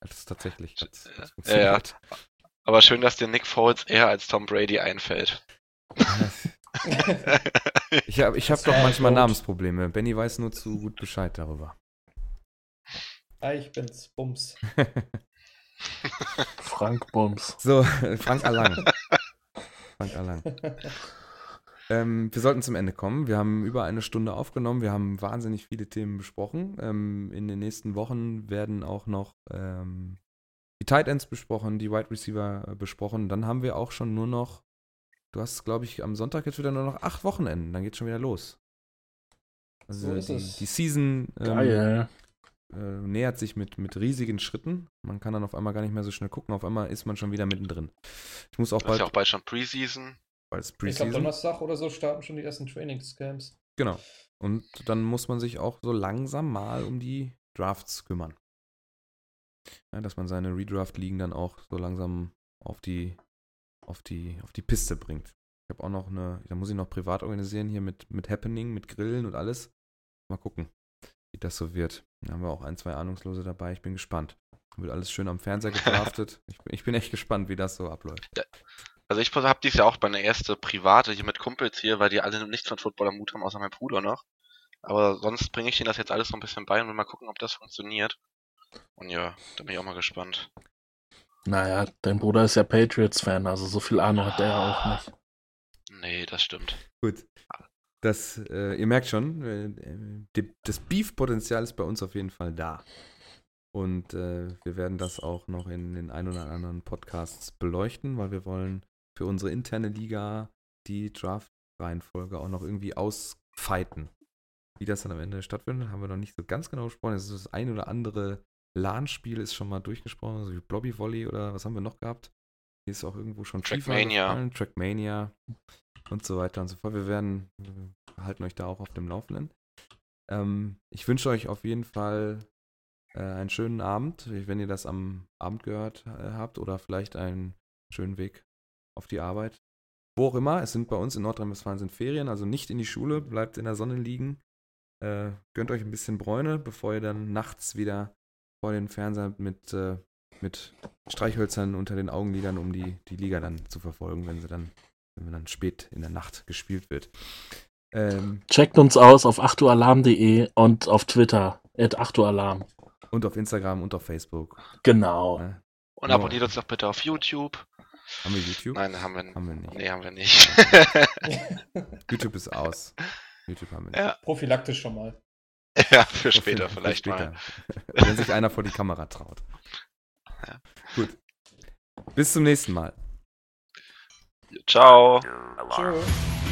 Das ist tatsächlich. hat's- hat's Ja, ja. funktioniert. Aber schön, dass dir Nick Foles eher als Tom Brady einfällt. Ich habe ich hab Das doch manchmal gut. Namensprobleme. Benny weiß nur zu gut Bescheid darüber. ah, ich bin's. Bums. Frank Bums. So, Frank Allang. Frank Allang. Ähm, wir sollten zum Ende kommen. Wir haben über eine Stunde aufgenommen. Wir haben wahnsinnig viele Themen besprochen. Ähm, in den nächsten Wochen werden auch noch ähm, die Tight Ends besprochen, die Wide Receiver äh, besprochen. Dann haben wir auch schon nur noch, du hast, glaube ich, am Sonntag jetzt wieder nur noch acht Wochenenden. Dann geht schon wieder los. Also So ist die, es. die Season ähm, Geil. Äh, nähert sich mit, mit riesigen Schritten. Man kann dann auf einmal gar nicht mehr so schnell gucken. Auf einmal ist man schon wieder mittendrin. Ich muss auch Das ist bald, ja auch bald schon Preseason. bald ist Ich glaube, Preseason. Donnerstag oder so starten schon die ersten Trainingscamps. Genau. Und dann muss man sich auch so langsam mal um die Drafts kümmern. Ja, dass man seine Redraft-Ligen dann auch so langsam auf die, auf die, auf die Piste bringt. Ich habe auch noch eine, da muss ich noch privat organisieren hier mit, mit Happening, mit Grillen und alles. Mal gucken, wie das so wird. Da haben wir auch ein, zwei Ahnungslose dabei. Ich bin gespannt. Wird alles schön am Fernseher gedraftet. ich, bin- ich bin echt gespannt, wie das so abläuft. Also ich habe dies Jahr auch meine erste private hier mit Kumpels hier, weil die alle nichts von Football am Mut haben, außer mein Bruder noch. Aber sonst bringe ich ihnen das jetzt alles so ein bisschen bei und will mal gucken, ob das funktioniert. Und ja, da bin ich auch mal gespannt. Naja, dein Bruder ist ja Patriots-Fan, also so viel Ahnung hat der ja auch nicht. Nee, das stimmt. Gut. Das, äh, ihr merkt schon, äh, das Beef-Potenzial ist bei uns auf jeden Fall da. Und äh, wir werden das auch noch in den ein oder anderen Podcasts beleuchten, weil wir wollen für unsere interne Liga die Draft-Reihenfolge auch noch irgendwie ausfighten. Wie das dann am Ende stattfindet, haben wir noch nicht so ganz genau besprochen. Es ist das ein oder andere LAN-Spiel ist schon mal durchgesprochen, so wie Blobby Volley oder was haben wir noch gehabt? Hier ist auch irgendwo schon Trackmania. Trackmania und so weiter und so fort. Wir werden, wir halten euch da auch auf dem Laufenden. Ähm, ich wünsche euch auf jeden Fall äh, einen schönen Abend, wenn ihr das am Abend gehört äh, habt oder vielleicht einen schönen Weg auf die Arbeit. Wo auch immer, es sind bei uns in Nordrhein-Westfalen sind Ferien, also nicht in die Schule, bleibt in der Sonne liegen. Äh, gönnt euch ein bisschen Bräune, bevor ihr dann nachts wieder vor den Fernseher mit, äh, mit Streichhölzern unter den Augenlidern, um die, die Liga dann zu verfolgen, wenn sie dann, wenn dann spät in der Nacht gespielt wird. Ähm, Checkt uns aus auf 8ualarm.de und auf Twitter, at 8ualarm. und auf Instagram und auf Facebook. Genau. Ne? Und abonniert uns doch bitte auf YouTube. Haben wir YouTube? Nein, haben wir, Haben wir nicht. nee, haben wir nicht. YouTube ist aus. YouTube haben wir nicht. Ja. Prophylaktisch schon mal. ja, für später Für vielleicht später. mal. Wenn sich einer vor die Kamera traut. Ja. Gut. Bis zum nächsten Mal. Ciao. Tschö.